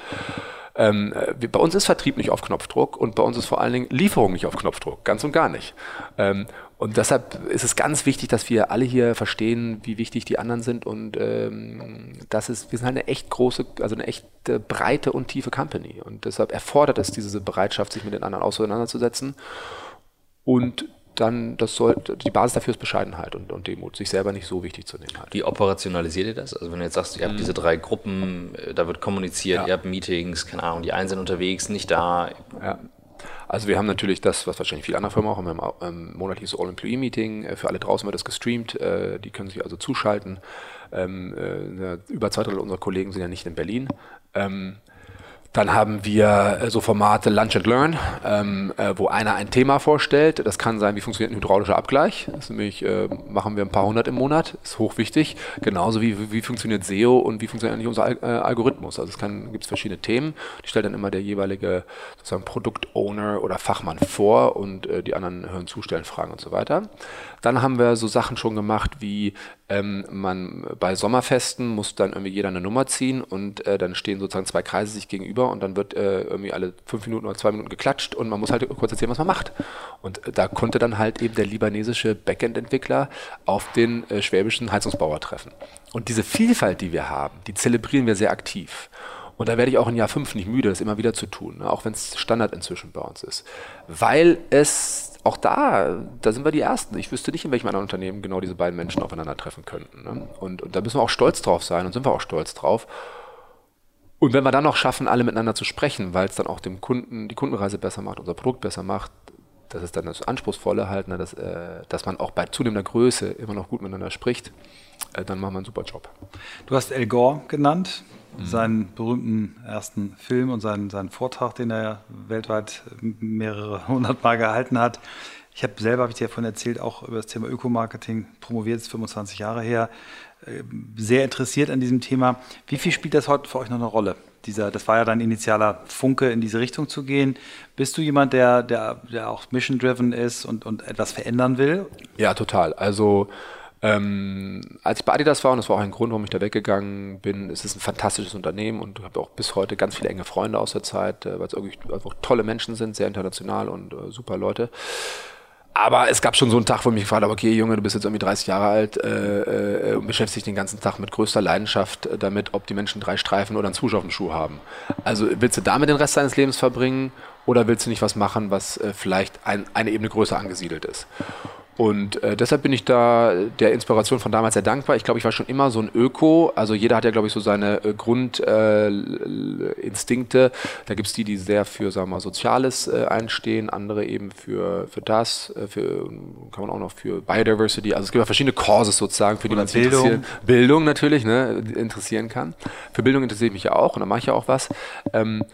Ähm, äh, bei uns ist Vertrieb nicht auf Knopfdruck und bei uns ist vor allen Dingen Lieferung nicht auf Knopfdruck, ganz und gar nicht. Ähm, und deshalb ist es ganz wichtig, dass wir alle hier verstehen, wie wichtig die anderen sind und ähm, das ist, wir sind halt eine echt große, also eine echt breite und tiefe Company und deshalb erfordert es diese Bereitschaft, sich mit den anderen auseinanderzusetzen und dann das soll, die Basis dafür ist Bescheidenheit und, und Demut, sich selber nicht so wichtig zu nehmen. Halt. Wie operationalisiert ihr das? Also wenn du jetzt sagst, ihr habt mhm. diese drei Gruppen, äh, da wird kommuniziert, ja. ihr habt Meetings, keine Ahnung, die einen sind unterwegs, nicht da. Ja. Also wir haben natürlich das, was wahrscheinlich viele andere Firmen auch haben, wir haben ein monatliches All-Employee-Meeting, äh, für alle draußen wird das gestreamt, äh, die können sich also zuschalten. Ähm, über zwei Drittel unserer Kollegen sind ja nicht in Berlin. Dann haben wir äh, so Formate Lunch and Learn, ähm, äh, wo einer ein Thema vorstellt. Das kann sein, wie funktioniert ein hydraulischer Abgleich. Das nämlich, äh, machen wir ein paar hundert im Monat, ist hochwichtig. Genauso wie, wie funktioniert SEO und wie funktioniert eigentlich unser Al äh, Algorithmus. Also es gibt verschiedene Themen. Die stellt dann immer der jeweilige sozusagen Produktowner oder Fachmann vor und äh, die anderen hören zu, stellen Fragen und so weiter. Dann haben wir so Sachen schon gemacht wie ähm, man bei Sommerfesten muss dann irgendwie jeder eine Nummer ziehen und äh, dann stehen sozusagen zwei Kreise sich gegenüber und dann wird äh, irgendwie alle fünf Minuten oder zwei Minuten geklatscht und man muss halt kurz erzählen, was man macht. Und äh, da konnte dann halt eben der libanesische Backend-Entwickler auf den äh, schwäbischen Heizungsbauer treffen. Und diese Vielfalt, die wir haben, die zelebrieren wir sehr aktiv. Und da werde ich auch in Jahr 5 nicht müde, das immer wieder zu tun, ne? auch wenn es Standard inzwischen bei uns ist. Weil es auch da, da sind wir die Ersten. Ich wüsste nicht, in welchem anderen Unternehmen genau diese beiden Menschen aufeinandertreffen könnten. Ne? Und, und da müssen wir auch stolz drauf sein und sind wir auch stolz drauf. Und wenn wir dann noch schaffen, alle miteinander zu sprechen, weil es dann auch dem Kunden die Kundenreise besser macht, unser Produkt besser macht, das ist dann das Anspruchsvolle halt, ne, dass, äh, dass man auch bei zunehmender Größe immer noch gut miteinander spricht, äh, dann machen wir einen super Job. Du hast El Gore genannt, mhm. seinen berühmten ersten Film und seinen, seinen Vortrag, den er weltweit mehrere hundert Mal gehalten hat. Ich habe selber, habe ich dir davon erzählt, auch über das Thema Ökomarketing promoviert, ist 25 Jahre her, äh, sehr interessiert an diesem Thema. Wie viel spielt das heute für euch noch eine Rolle? Dieser, das war ja dein initialer Funke, in diese Richtung zu gehen. Bist du jemand, der, der, der auch mission-driven ist und, und etwas verändern will? Ja, total. Also ähm, als ich bei Adidas war, und das war auch ein Grund, warum ich da weggegangen bin, es ist ein fantastisches Unternehmen und habe auch bis heute ganz viele enge Freunde aus der Zeit, äh, weil es irgendwie einfach tolle Menschen sind, sehr international und äh, super Leute. Aber es gab schon so einen Tag, wo ich mich gefragt habe, okay, Junge, du bist jetzt irgendwie 30 Jahre alt äh, äh, und beschäftigst dich den ganzen Tag mit größter Leidenschaft damit, ob die Menschen drei Streifen oder einen Zusch auf dem Schuh haben. Also willst du damit den Rest deines Lebens verbringen oder willst du nicht was machen, was äh, vielleicht ein, eine Ebene größer angesiedelt ist? Und äh, deshalb bin ich da der Inspiration von damals sehr dankbar. Ich glaube, ich war schon immer so ein Öko. Also jeder hat ja, glaube ich, so seine äh, Grundinstinkte. Äh, da gibt es die, die sehr für, sagen wir mal, Soziales äh, einstehen, andere eben für, für das, äh, für, kann man auch noch für Biodiversity. Also es gibt ja verschiedene Causes sozusagen, für die man sich interessieren. Bildung natürlich, ne, interessieren kann. Für Bildung interessiere ich mich ja auch und da mache ich ja auch was. Ähm,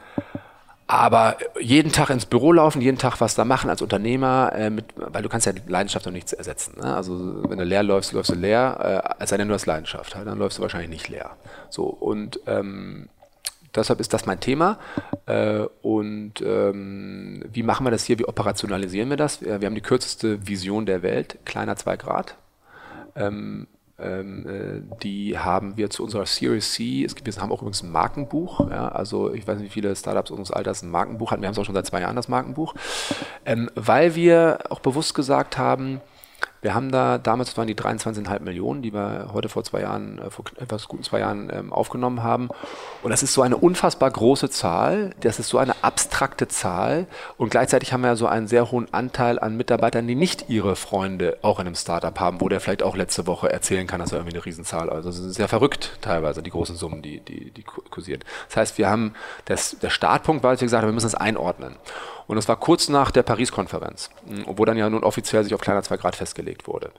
aber jeden Tag ins Büro laufen, jeden Tag was da machen als Unternehmer, äh, mit, weil du kannst ja Leidenschaft noch nichts ersetzen. Ne? Also wenn du leer läufst, läufst du leer, äh, als sei denn du hast Leidenschaft, halt, dann läufst du wahrscheinlich nicht leer. So und ähm, deshalb ist das mein Thema. Äh, und ähm, wie machen wir das hier? Wie operationalisieren wir das? Wir, wir haben die kürzeste Vision der Welt, kleiner 2 Grad. Ähm, ähm, äh, die haben wir zu unserer Series C, es gibt, wir haben auch übrigens ein Markenbuch, ja, also ich weiß nicht, wie viele Startups unseres Alters ein Markenbuch hatten, wir haben es auch schon seit zwei Jahren, das Markenbuch, ähm, weil wir auch bewusst gesagt haben, wir haben da, damals waren die 23,5 Millionen, die wir heute vor zwei Jahren, äh, vor etwas guten zwei Jahren ähm, aufgenommen haben. Und das ist so eine unfassbar große Zahl, das ist so eine abstrakte Zahl. Und gleichzeitig haben wir ja so einen sehr hohen Anteil an Mitarbeitern, die nicht ihre Freunde auch in einem Startup haben, wo der vielleicht auch letzte Woche erzählen kann, dass er irgendwie eine Riesenzahl. Also es ist sehr verrückt teilweise, die großen Summen, die, die, die kursieren. Das heißt, wir haben, das, der Startpunkt war, als wir gesagt haben, wir müssen es einordnen. Und das war kurz nach der Paris-Konferenz, wo dann ja nun offiziell sich auf kleiner 2 Grad festgelegt wurde.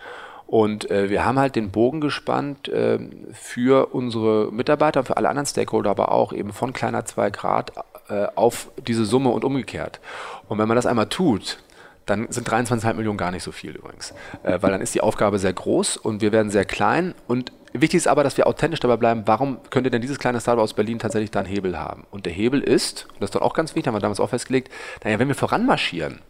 Und äh, wir haben halt den Bogen gespannt äh, für unsere Mitarbeiter, für alle anderen Stakeholder, aber auch eben von kleiner 2 Grad äh, auf diese Summe und umgekehrt. Und wenn man das einmal tut, dann sind 23,5 Millionen gar nicht so viel übrigens. Äh, weil dann ist die Aufgabe sehr groß und wir werden sehr klein und Wichtig ist aber, dass wir authentisch dabei bleiben, warum könnte denn dieses kleine Startup aus Berlin tatsächlich da einen Hebel haben? Und der Hebel ist, und das ist doch auch ganz wichtig, haben wir damals auch festgelegt, naja, wenn wir voranmarschieren,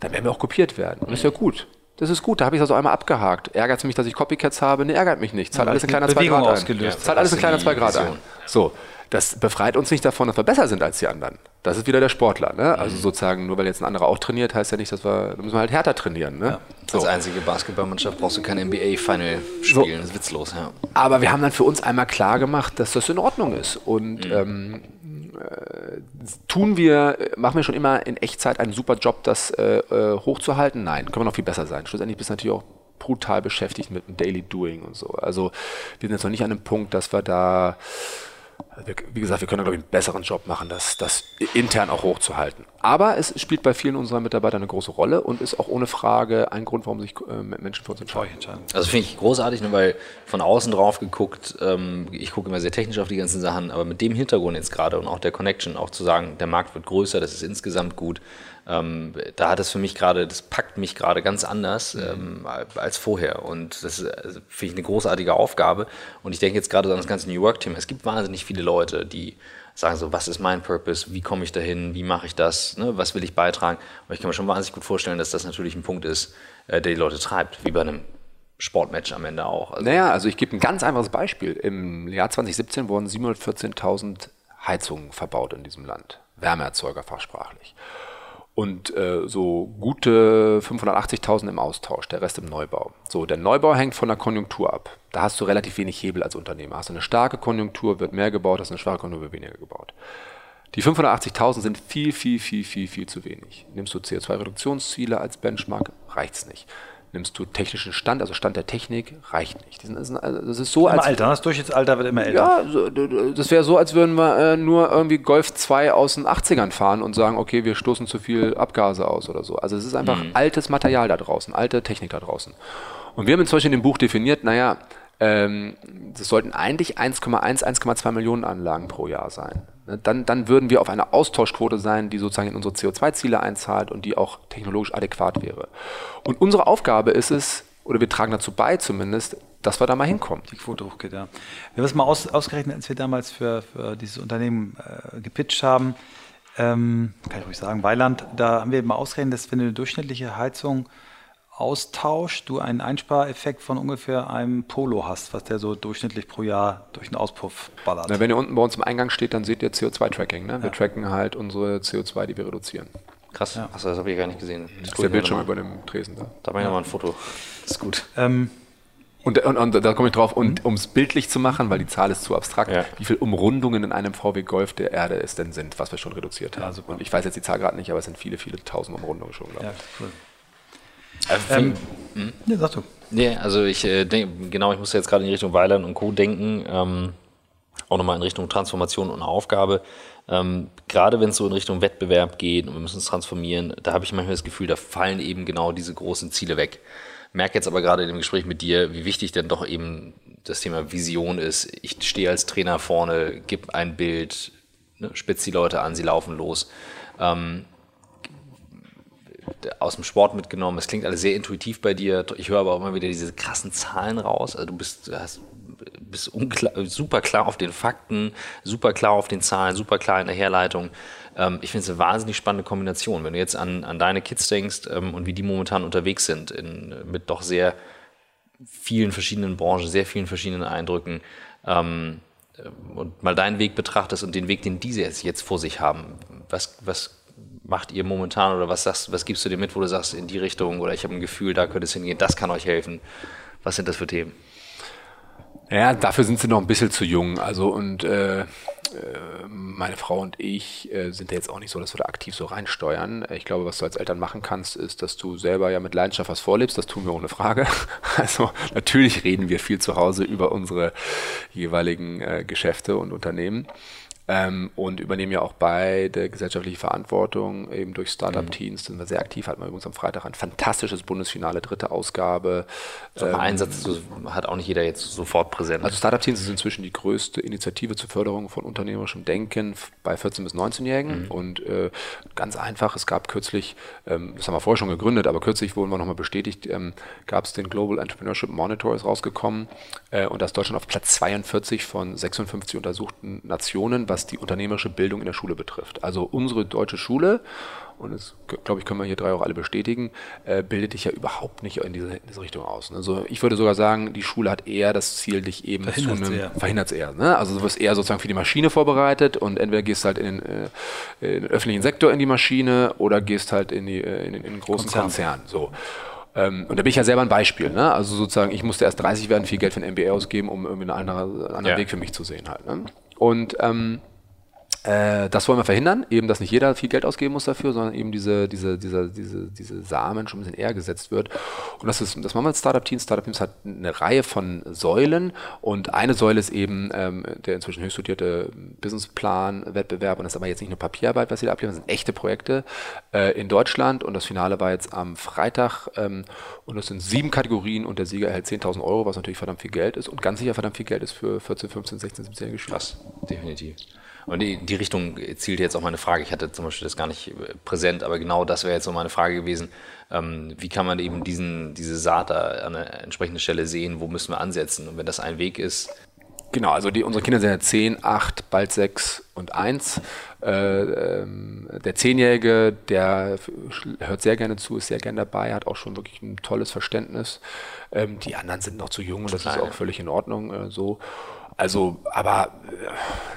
dann werden wir auch kopiert werden. Und das ist ja gut. Das ist gut, da habe ich es also einmal abgehakt. Ärgert es mich, dass ich Copycats habe? Ne, ärgert mich nicht. Zahlt alles in kleiner 2 Grad ein. Zahlt alles in kleiner 2 Grad ein. So, das befreit uns nicht davon, dass wir besser sind als die anderen. Das ist wieder der Sportler. Ne? Also mhm. sozusagen, nur weil jetzt ein anderer auch trainiert, heißt ja nicht, dass wir, da müssen wir halt härter trainieren. Ne? Ja. So. Als einzige Basketballmannschaft brauchst du kein NBA-Final spielen, so. das ist witzlos. Ja. Aber wir haben dann für uns einmal klar gemacht, dass das in Ordnung ist. Und mhm. ähm, äh, tun wir, machen wir schon immer in Echtzeit einen super Job, das äh, äh hochzuhalten? Nein, können wir noch viel besser sein. Schlussendlich bist du natürlich auch brutal beschäftigt mit dem Daily Doing und so. Also wir sind jetzt noch nicht an dem Punkt, dass wir da wie gesagt, wir können, glaube ich, einen besseren Job machen, das, das intern auch hochzuhalten. Aber es spielt bei vielen unserer Mitarbeiter eine große Rolle und ist auch ohne Frage ein Grund, warum sich äh, Menschen für uns entscheiden. Also finde ich großartig, ne, weil von außen drauf geguckt, ähm, ich gucke immer sehr technisch auf die ganzen Sachen, aber mit dem Hintergrund jetzt gerade und auch der Connection, auch zu sagen, der Markt wird größer, das ist insgesamt gut, ähm, da hat es für mich gerade, das packt mich gerade ganz anders mhm. ähm, als vorher. Und das ist, also, finde ich, eine großartige Aufgabe. Und ich denke jetzt gerade an das ganze New Work-Thema. Es gibt wahnsinnig viele Leute, die sagen so, was ist mein Purpose, wie komme ich dahin, wie mache ich das, ne? was will ich beitragen. Aber ich kann mir schon wahnsinnig gut vorstellen, dass das natürlich ein Punkt ist, äh, der die Leute treibt, wie bei einem Sportmatch am Ende auch. Also naja, also ich gebe ein ganz einfaches Beispiel. Im Jahr 2017 wurden 714.000 Heizungen verbaut in diesem Land. Wärmeerzeuger fachsprachlich und äh, so gute 580.000 im Austausch, der Rest im Neubau. So, der Neubau hängt von der Konjunktur ab. Da hast du relativ wenig Hebel als Unternehmer. Hast du eine starke Konjunktur, wird mehr gebaut, hast du eine schwache Konjunktur, wird weniger gebaut. Die 580.000 sind viel, viel, viel, viel, viel zu wenig. Nimmst du CO2-Reduktionsziele als Benchmark, reicht es nicht nimmst du technischen Stand, also Stand der Technik, reicht nicht. Das ist, also das ist so, als. Alter, das Durchschnittsalter wird immer älter. Ja, das wäre so, als würden wir äh, nur irgendwie Golf 2 aus den 80ern fahren und sagen, okay, wir stoßen zu viel Abgase aus oder so. Also es ist einfach mhm. altes Material da draußen, alte Technik da draußen. Und wir haben zum Beispiel in dem Buch definiert, naja, ähm, das sollten eigentlich 1,1, 1,2 Millionen Anlagen pro Jahr sein. Ne, dann, dann würden wir auf eine Austauschquote sein, die sozusagen in unsere CO2-Ziele einzahlt und die auch technologisch adäquat wäre. Und unsere Aufgabe ist es, oder wir tragen dazu bei zumindest, dass wir da mal hinkommen. Die Quote hochgeht, ja. Wir haben es mal aus, ausgerechnet, als wir damals für, für dieses Unternehmen äh, gepitcht haben, ähm, kann ich ruhig sagen, Weiland, da haben wir mal ausgerechnet, dass wenn eine durchschnittliche Heizung Austausch du einen Einspareffekt von ungefähr einem Polo hast, was der so durchschnittlich pro Jahr durch den Auspuff ballert. Na, wenn ihr unten bei uns im Eingang steht, dann seht ihr CO2-Tracking. Ne? Wir ja. tracken halt unsere CO2, die wir reduzieren. Krass. Ja. Achso, das habe ich gar nicht gesehen. Das ist der Bildschirm über dem Tresen da. Da mache ich ja. nochmal ein Foto. Das ist gut. Ähm, und, und, und, da komme ich drauf, und um es bildlich zu machen, weil die Zahl ist zu abstrakt, ja. wie viele Umrundungen in einem VW Golf der Erde es denn sind, was wir schon reduziert haben. Ja, und ich weiß jetzt die Zahl gerade nicht, aber es sind viele, viele tausend Umrundungen schon, glaube ich. Ja, cool. Also ähm, hm? Ja, sag du. Nee, also ich äh, denke, genau, ich muss jetzt gerade in Richtung Weiland und Co. denken, ähm, auch nochmal in Richtung Transformation und Aufgabe. Ähm, gerade wenn es so in Richtung Wettbewerb geht und wir müssen es transformieren, da habe ich manchmal das Gefühl, da fallen eben genau diese großen Ziele weg. Merke jetzt aber gerade in dem Gespräch mit dir, wie wichtig denn doch eben das Thema Vision ist. Ich stehe als Trainer vorne, gebe ein Bild, ne, spitze die Leute an, sie laufen los. Ähm, aus dem Sport mitgenommen. Es klingt alles sehr intuitiv bei dir. Ich höre aber auch immer wieder diese krassen Zahlen raus. Also du bist, hast, bist unklar, super klar auf den Fakten, super klar auf den Zahlen, super klar in der Herleitung. Ähm, ich finde es eine wahnsinnig spannende Kombination. Wenn du jetzt an, an deine Kids denkst ähm, und wie die momentan unterwegs sind, in, mit doch sehr vielen verschiedenen Branchen, sehr vielen verschiedenen Eindrücken, ähm, und mal deinen Weg betrachtest und den Weg, den diese jetzt, vor sich haben, was, was macht ihr momentan oder was, sagst, was gibst du dir mit, wo du sagst, in die Richtung oder ich habe ein Gefühl, da könnte es hingehen, das kann euch helfen? Was sind das für Themen? Ja, dafür sind sie noch ein bisschen zu jung. Also und äh, äh, meine Frau und ich äh, sind ja jetzt auch nicht so, dass wir da aktiv so reinsteuern. Ich glaube, was du als Eltern machen kannst, ist, dass du selber ja mit Leidenschaft was vorlebst. Das tun wir ohne Frage. Also natürlich reden wir viel zu Hause über unsere jeweiligen äh, Geschäfte und Unternehmen ähm, und übernehmen ja auch beide gesellschaftliche Verantwortung eben durch Startup-Teams. Sind wir sehr aktiv, hatten wir übrigens am Freitag ein fantastisches Bundesfinale, dritte Ausgabe. So ähm, Einsatz hat auch nicht jeder jetzt sofort präsent. Also Startup-Teams ist inzwischen die größte Initiative zur Förderung von unternehmerischem Denken bei 14- bis 19-Jährigen mhm. und äh, ganz einfach, es gab kürzlich, ähm, das haben wir vorher schon gegründet, aber kürzlich wurden wir nochmal bestätigt, ähm, gab es den Global Entrepreneurship Monitor ist rausgekommen äh, und da ist Deutschland auf Platz 42 von 56 untersuchten Nationen, was die unternehmerische Bildung in der Schule betrifft. Also unsere deutsche Schule, und das glaube ich, können wir hier drei auch alle bestätigen, äh, bildet dich ja überhaupt nicht in diese, in diese, Richtung aus. Also ich würde sogar sagen, die Schule hat eher das Ziel, dich eben verhindert zu einem, eher. verhindert es eher. Ne? Also du wirst eher sozusagen für die Maschine vorbereitet und entweder gehst halt in den, äh, in den öffentlichen Sektor in die Maschine oder gehst halt in, die, äh, in, den, in den großen Konzern. Konzern. So. Ähm, und da bin ich ja selber ein Beispiel. Ne? Also sozusagen, ich musste erst 30 werden, viel Geld für ein MBA ausgeben, um irgendwie einen anderen, anderen ja. Weg für mich zu sehen halt. Ne? Und ähm, Äh, das wollen wir verhindern, eben, dass nicht jeder viel Geld ausgeben muss dafür, sondern eben diese, diese, diese, diese, diese Samen schon ein bisschen eher gesetzt wird. Und das, ist, das machen wir mit Startup Teams. Startup Teams hat eine Reihe von Säulen und eine Säule ist eben ähm, der inzwischen höchst studierte Businessplan-Wettbewerb und das ist aber jetzt nicht nur Papierarbeit, was sie da abliefern, das sind echte Projekte äh, in Deutschland und das Finale war jetzt am Freitag ähm, und das sind sieben Kategorien und der Sieger erhält 10.000 Euro, was natürlich verdammt viel Geld ist und ganz sicher verdammt viel Geld ist für 14, 15, 16, 17 Schüler. Krass, definitiv. Und in die Richtung zielt jetzt auch meine Frage. Ich hatte zum Beispiel das gar nicht äh, präsent, aber genau das wäre jetzt so meine Frage gewesen. Ähm, wie kann man eben diesen, diese Saat da an einer entsprechenden Stelle sehen? Wo müssen wir ansetzen? Und wenn das ein Weg ist. Genau, also die, unsere Kinder sind ja 10, 8, bald 6 und 1. Äh, ähm, der Zehnjährige, der hört sehr gerne zu, ist sehr gerne dabei, hat auch schon wirklich ein tolles Verständnis. Ähm, die anderen sind noch zu jung und das ist auch völlig in Ordnung äh, so. Also, aber äh,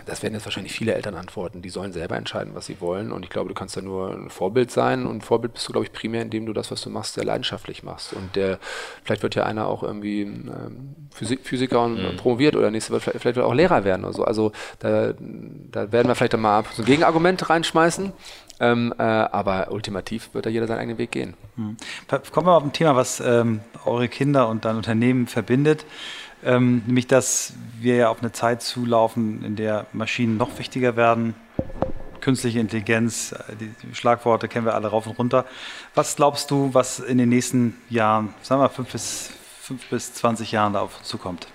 das werden jetzt wahrscheinlich viele Eltern antworten. Die sollen selber entscheiden, was sie wollen. Und ich glaube, du kannst da nur ein Vorbild sein. Und Vorbild bist du, glaube ich, primär, indem du das, was du machst, sehr leidenschaftlich machst. Und der, vielleicht wird ja einer auch irgendwie ähm, Physik, Physiker und mhm. promoviert oder nächste wird vielleicht, vielleicht auch Lehrer werden oder so. Also da, da werden wir vielleicht dann mal so ein Gegenargument reinschmeißen. Ähm, äh, aber ultimativ wird da jeder seinen eigenen Weg gehen. Mhm. Kommen wir auf ein Thema, was ähm, eure Kinder und dein Unternehmen verbindet. Ähm, nämlich, dass wir ja auf eine Zeit zulaufen, in der Maschinen noch wichtiger werden. Künstliche Intelligenz, äh, die Schlagworte kennen wir alle rauf und runter. Was glaubst du, was in den nächsten Jahren, sagen wir fünf bis, fünf bis 20 Jahren da auf uns zukommt?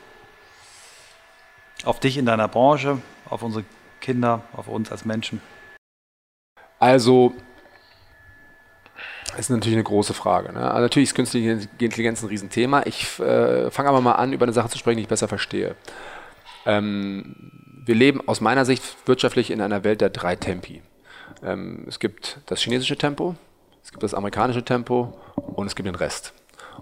Auf dich in deiner Branche, auf unsere Kinder, auf uns als Menschen? Also ist natürlich eine große Frage. Ne? Also natürlich ist künstliche Intelligenz ein Riesenthema. Ich äh, fange aber mal an, über eine Sache zu sprechen, die ich besser verstehe. Ähm, wir leben aus meiner Sicht wirtschaftlich in einer Welt der drei Tempi. Ähm, es gibt das chinesische Tempo, es gibt das amerikanische Tempo und es gibt den Rest.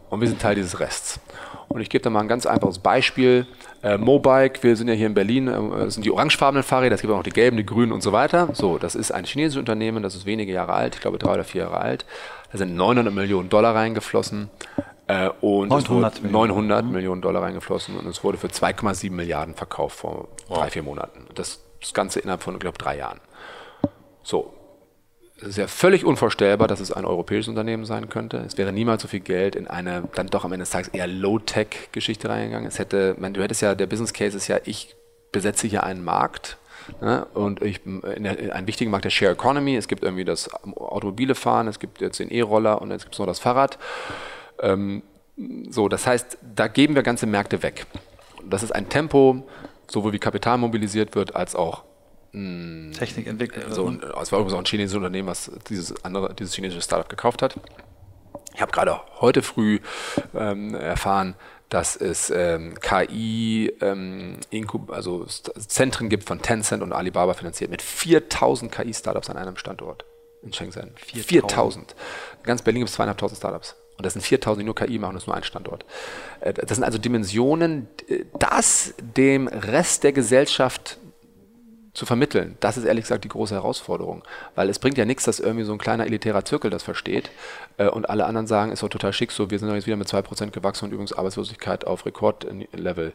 Und wir sind Teil dieses Rests. Und ich gebe da mal ein ganz einfaches Beispiel. Äh, Mobike, wir sind ja hier in Berlin, äh, das sind die orangefarbenen Fahrräder, es gibt auch noch die gelben, die grünen und so weiter. So, das ist ein chinesisches Unternehmen, das ist wenige Jahre alt, ich glaube drei oder vier Jahre alt. Da sind 900 Millionen Dollar reingeflossen. Äh, und 900, Millionen. 900 mhm. Millionen Dollar reingeflossen und es wurde für 2,7 Milliarden verkauft vor wow. drei, vier Monaten. Das, das Ganze innerhalb von, ich glaube, drei Jahren. So, es ist ja völlig unvorstellbar, dass es ein europäisches Unternehmen sein könnte. Es wäre niemals so viel Geld in eine dann doch am Ende des Tages eher Low-Tech-Geschichte reingegangen. Es hätte, man, du hättest ja, der Business Case ist ja, ich besetze hier einen Markt ne, und ich, in der, in einen wichtigen Markt der Share Economy. Es gibt irgendwie das automobile Fahren, es gibt jetzt den E-Roller und jetzt gibt es noch das Fahrrad. Ähm, so, das heißt, da geben wir ganze Märkte weg. Das ist ein Tempo, sowohl wie Kapital mobilisiert wird, als auch hm. Technik entwickelt. So, ne? es war übrigens auch ein chinesisches Unternehmen, was dieses andere, dieses chinesische Startup gekauft hat. Ich habe gerade heute früh ähm, erfahren, dass es ähm, KI, ähm, also Zentren gibt von Tencent und Alibaba finanziert mit 4000 KI-Startups an einem Standort in Shenzhen. 4000. In ganz Berlin gibt es zweieinhalbtausend Startups. Und das sind 4000, die nur KI machen, das ist nur ein Standort. Äh, das sind also Dimensionen, das dem Rest der Gesellschaft zu vermitteln. Das ist ehrlich gesagt die große Herausforderung. Weil es bringt ja nichts, dass irgendwie so ein kleiner elitärer Zirkel das versteht äh, und alle anderen sagen, ist doch total schick so, wir sind doch jetzt wieder mit 2% gewachsen und Übungsarbeitslosigkeit auf Rekordlevel.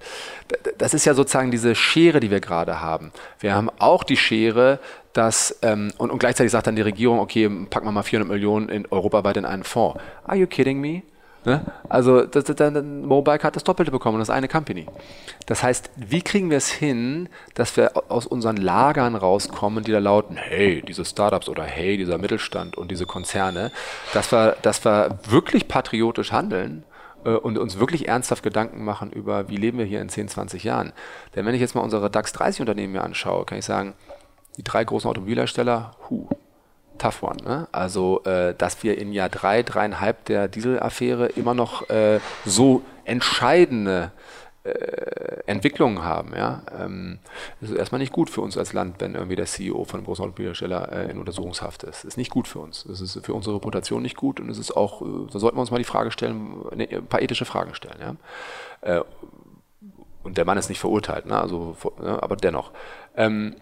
Das ist ja sozusagen diese Schere, die wir gerade haben. Wir haben auch die Schere, dass, ähm, und, und gleichzeitig sagt dann die Regierung, okay, packen wir mal 400 Millionen in europaweit in einen Fonds. Are you kidding me? Ne? Also das, das, das, Mobike hat das Doppelte bekommen, das ist eine Company. Das heißt, wie kriegen wir es hin, dass wir aus unseren Lagern rauskommen, die da lauten, hey, diese Startups oder hey, dieser Mittelstand und diese Konzerne, dass wir, dass wir wirklich patriotisch handeln äh, und uns wirklich ernsthaft Gedanken machen über, wie leben wir hier in 10, 20 Jahren. Denn wenn ich jetzt mal unsere DAX 30 Unternehmen mir anschaue, kann ich sagen, die drei großen Automobilhersteller, hu, tough one. Ne? Also, äh, dass wir in Jahr drei, dreieinhalb der Dieselaffäre immer noch äh, so entscheidende äh, Entwicklungen haben. Ja? Ähm, das ist erstmal nicht gut für uns als Land, wenn irgendwie der CEO von einem großen Automobilhersteller äh, in Untersuchungshaft ist. Das ist nicht gut für uns. Das ist für unsere Reputation nicht gut und es ist auch, äh, da sollten wir uns mal die Frage stellen, ne, ein paar ethische Fragen stellen. Ja? Äh, und der Mann ist nicht verurteilt, ne? also, ne? aber dennoch. Ähm,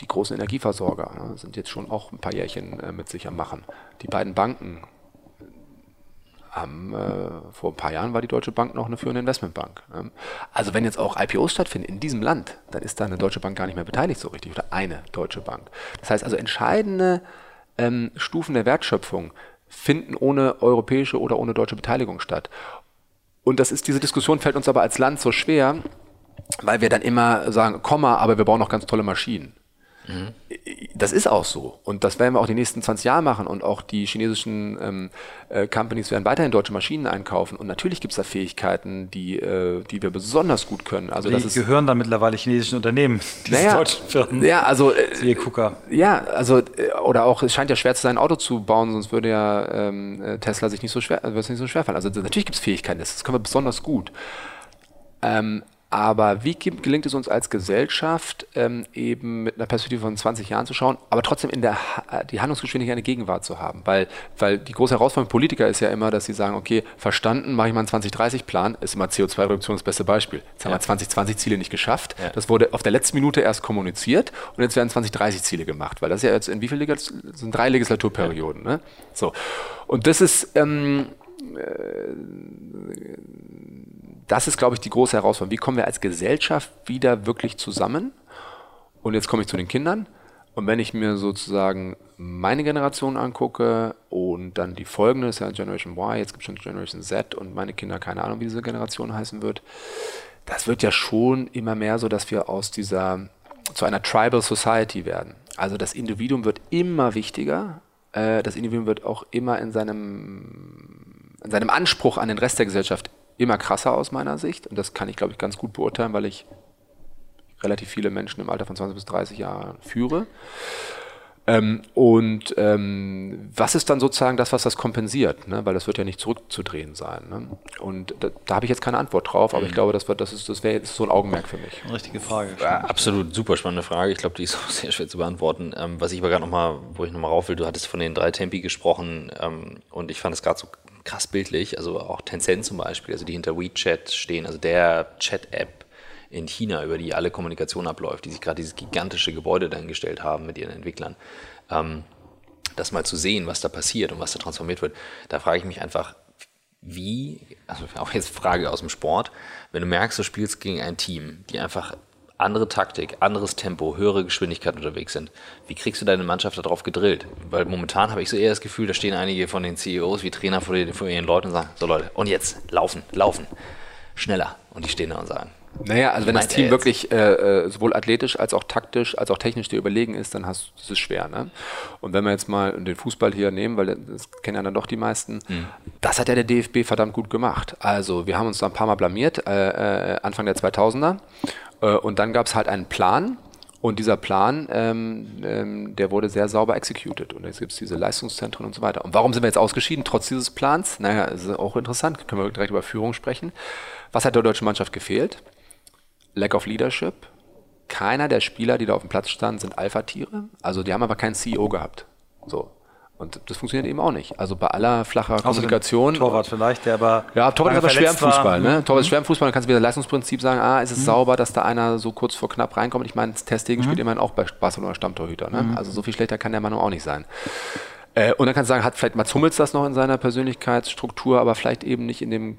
die großen Energieversorger ne, sind jetzt schon auch ein paar Jährchen äh, mit sich am Machen. Die beiden Banken haben, äh, vor ein paar Jahren war die Deutsche Bank noch eine führende Investmentbank. Ne? Also wenn jetzt auch IPOs stattfinden in diesem Land, dann ist da eine Deutsche Bank gar nicht mehr beteiligt so richtig oder eine Deutsche Bank. Das heißt also entscheidende ähm, Stufen der Wertschöpfung finden ohne europäische oder ohne deutsche Beteiligung statt. Und das ist, diese Diskussion fällt uns aber als Land so schwer, weil wir dann immer sagen, Komma, aber wir bauen noch ganz tolle Maschinen. Mhm. Das ist auch so. Und das werden wir auch die nächsten 20 Jahre machen. Und auch die chinesischen ähm, äh, Companies werden weiterhin deutsche Maschinen einkaufen. Und natürlich gibt es da Fähigkeiten, die, äh, die wir besonders gut können. Also die das ist, gehören dann mittlerweile chinesischen Unternehmen, diese naja, deutschen Firmen. Ja, also äh, Ja, also äh, oder auch es scheint ja schwer zu sein, ein Auto zu bauen, sonst würde ja ähm, äh, Tesla sich nicht so schwer, würde es nicht so schwer fallen. Also natürlich gibt es Fähigkeiten, das können wir besonders gut. Ähm, aber wie gelingt es uns als Gesellschaft, ähm, eben mit einer Perspektive von 20 Jahren zu schauen, aber trotzdem in der ha die Handlungsgeschwindigkeit eine Gegenwart zu haben? Weil, weil die große Herausforderung Politiker ist ja immer, dass sie sagen, okay, verstanden, mache ich mal einen 2030-Plan, ist immer CO2-Reduktion das beste Beispiel. Jetzt haben wir 2020-Ziele nicht geschafft. Ja. Das wurde auf der letzten Minute erst kommuniziert und jetzt werden 2030-Ziele gemacht, weil das ist ja jetzt in wie viele Legis sind drei Legislaturperioden. Ja. Ne? So. Und das ist ähm, äh, das ist, glaube ich, die große Herausforderung. Wie kommen wir als Gesellschaft wieder wirklich zusammen? Und jetzt komme ich zu den Kindern. Und wenn ich mir sozusagen meine Generation angucke und dann die folgende, ist ja Generation Y, jetzt gibt es schon Generation Z und meine Kinder, keine Ahnung, wie diese Generation heißen wird, das wird ja schon immer mehr so, dass wir aus dieser, zu einer Tribal Society werden. Also das Individuum wird immer wichtiger, äh, das Individuum wird auch immer in seinem, in seinem Anspruch an den Rest der Gesellschaft immer krasser aus meiner Sicht. Und das kann ich, glaube ich, ganz gut beurteilen, weil ich relativ viele Menschen im Alter von 20 bis 30 Jahren führe. Ähm, und ähm, was ist dann sozusagen das, was das kompensiert? Ne? Weil das wird ja nicht zurückzudrehen sein. Ne? Und da, da habe ich jetzt keine Antwort drauf, aber mhm. ich glaube, das, wird, das, ist, das wäre jetzt so ein Augenmerk für mich. Eine richtige Frage. Ja, absolut super spannende Frage. Ich glaube, die ist auch sehr schwer zu beantworten. Ähm, was ich aber gerade nochmal, wo ich nochmal rauf will, du hattest von den drei Tempi gesprochen ähm, und ich fand es gerade so krass bildlich, also auch Tencent zum Beispiel, also die hinter WeChat stehen, also der Chat-App in China, über die alle Kommunikation abläuft, die sich gerade dieses gigantische Gebäude dahingestellt haben mit ihren Entwicklern. Ähm, das mal zu sehen, was da passiert und was da transformiert wird, da frage ich mich einfach, wie, also auch jetzt Frage aus dem Sport, wenn du merkst, du spielst gegen ein Team, die einfach andere Taktik, anderes Tempo, höhere Geschwindigkeit unterwegs sind. Wie kriegst du deine Mannschaft darauf gedrillt? Weil momentan habe ich so eher das Gefühl, da stehen einige von den CEOs wie Trainer vor, den, vor ihren Leuten und sagen, so Leute, und jetzt, laufen, laufen, schneller. Und die stehen da und sagen, naja, also wenn das Team wirklich äh, äh, sowohl athletisch als auch taktisch als auch technisch dir überlegen ist, dann hast das ist schwer. Ne? Und wenn wir jetzt mal den Fußball hier nehmen, weil das kennen ja dann doch die meisten, mhm. das hat ja der DFB verdammt gut gemacht. Also wir haben uns da ein paar Mal blamiert, äh, äh, Anfang der 2000er äh, und dann gab es halt einen Plan. Und dieser Plan, ähm, ähm, der wurde sehr sauber executed. Und jetzt gibt es diese Leistungszentren und so weiter. Und warum sind wir jetzt ausgeschieden, trotz dieses Plans? Naja, ist auch interessant. Können wir direkt über Führung sprechen. Was hat der deutschen Mannschaft gefehlt? Lack of Leadership. Keiner der Spieler, die da auf dem Platz standen, sind Alpha-Tiere. Also die haben aber keinen CEO gehabt. So. Und das funktioniert eben auch nicht. Also bei aller flacher Kommunikation. Torwart vielleicht, der aber. Ja, Torwart ist aber schwer im Fußball. Ne? Torwart ist schwer im Fußball, dann kannst du wieder Leistungsprinzip sagen, ah, ist es mhm. sauber, dass da einer so kurz vor knapp reinkommt. Ich meine, Testegen mhm. spielt immerhin auch bei Barcelona Stammtorhüter. Ne? Mhm. Also so viel schlechter kann der Mann auch nicht sein. Äh, und dann kannst du sagen, hat vielleicht Mats Hummels das noch in seiner Persönlichkeitsstruktur, aber vielleicht eben nicht in dem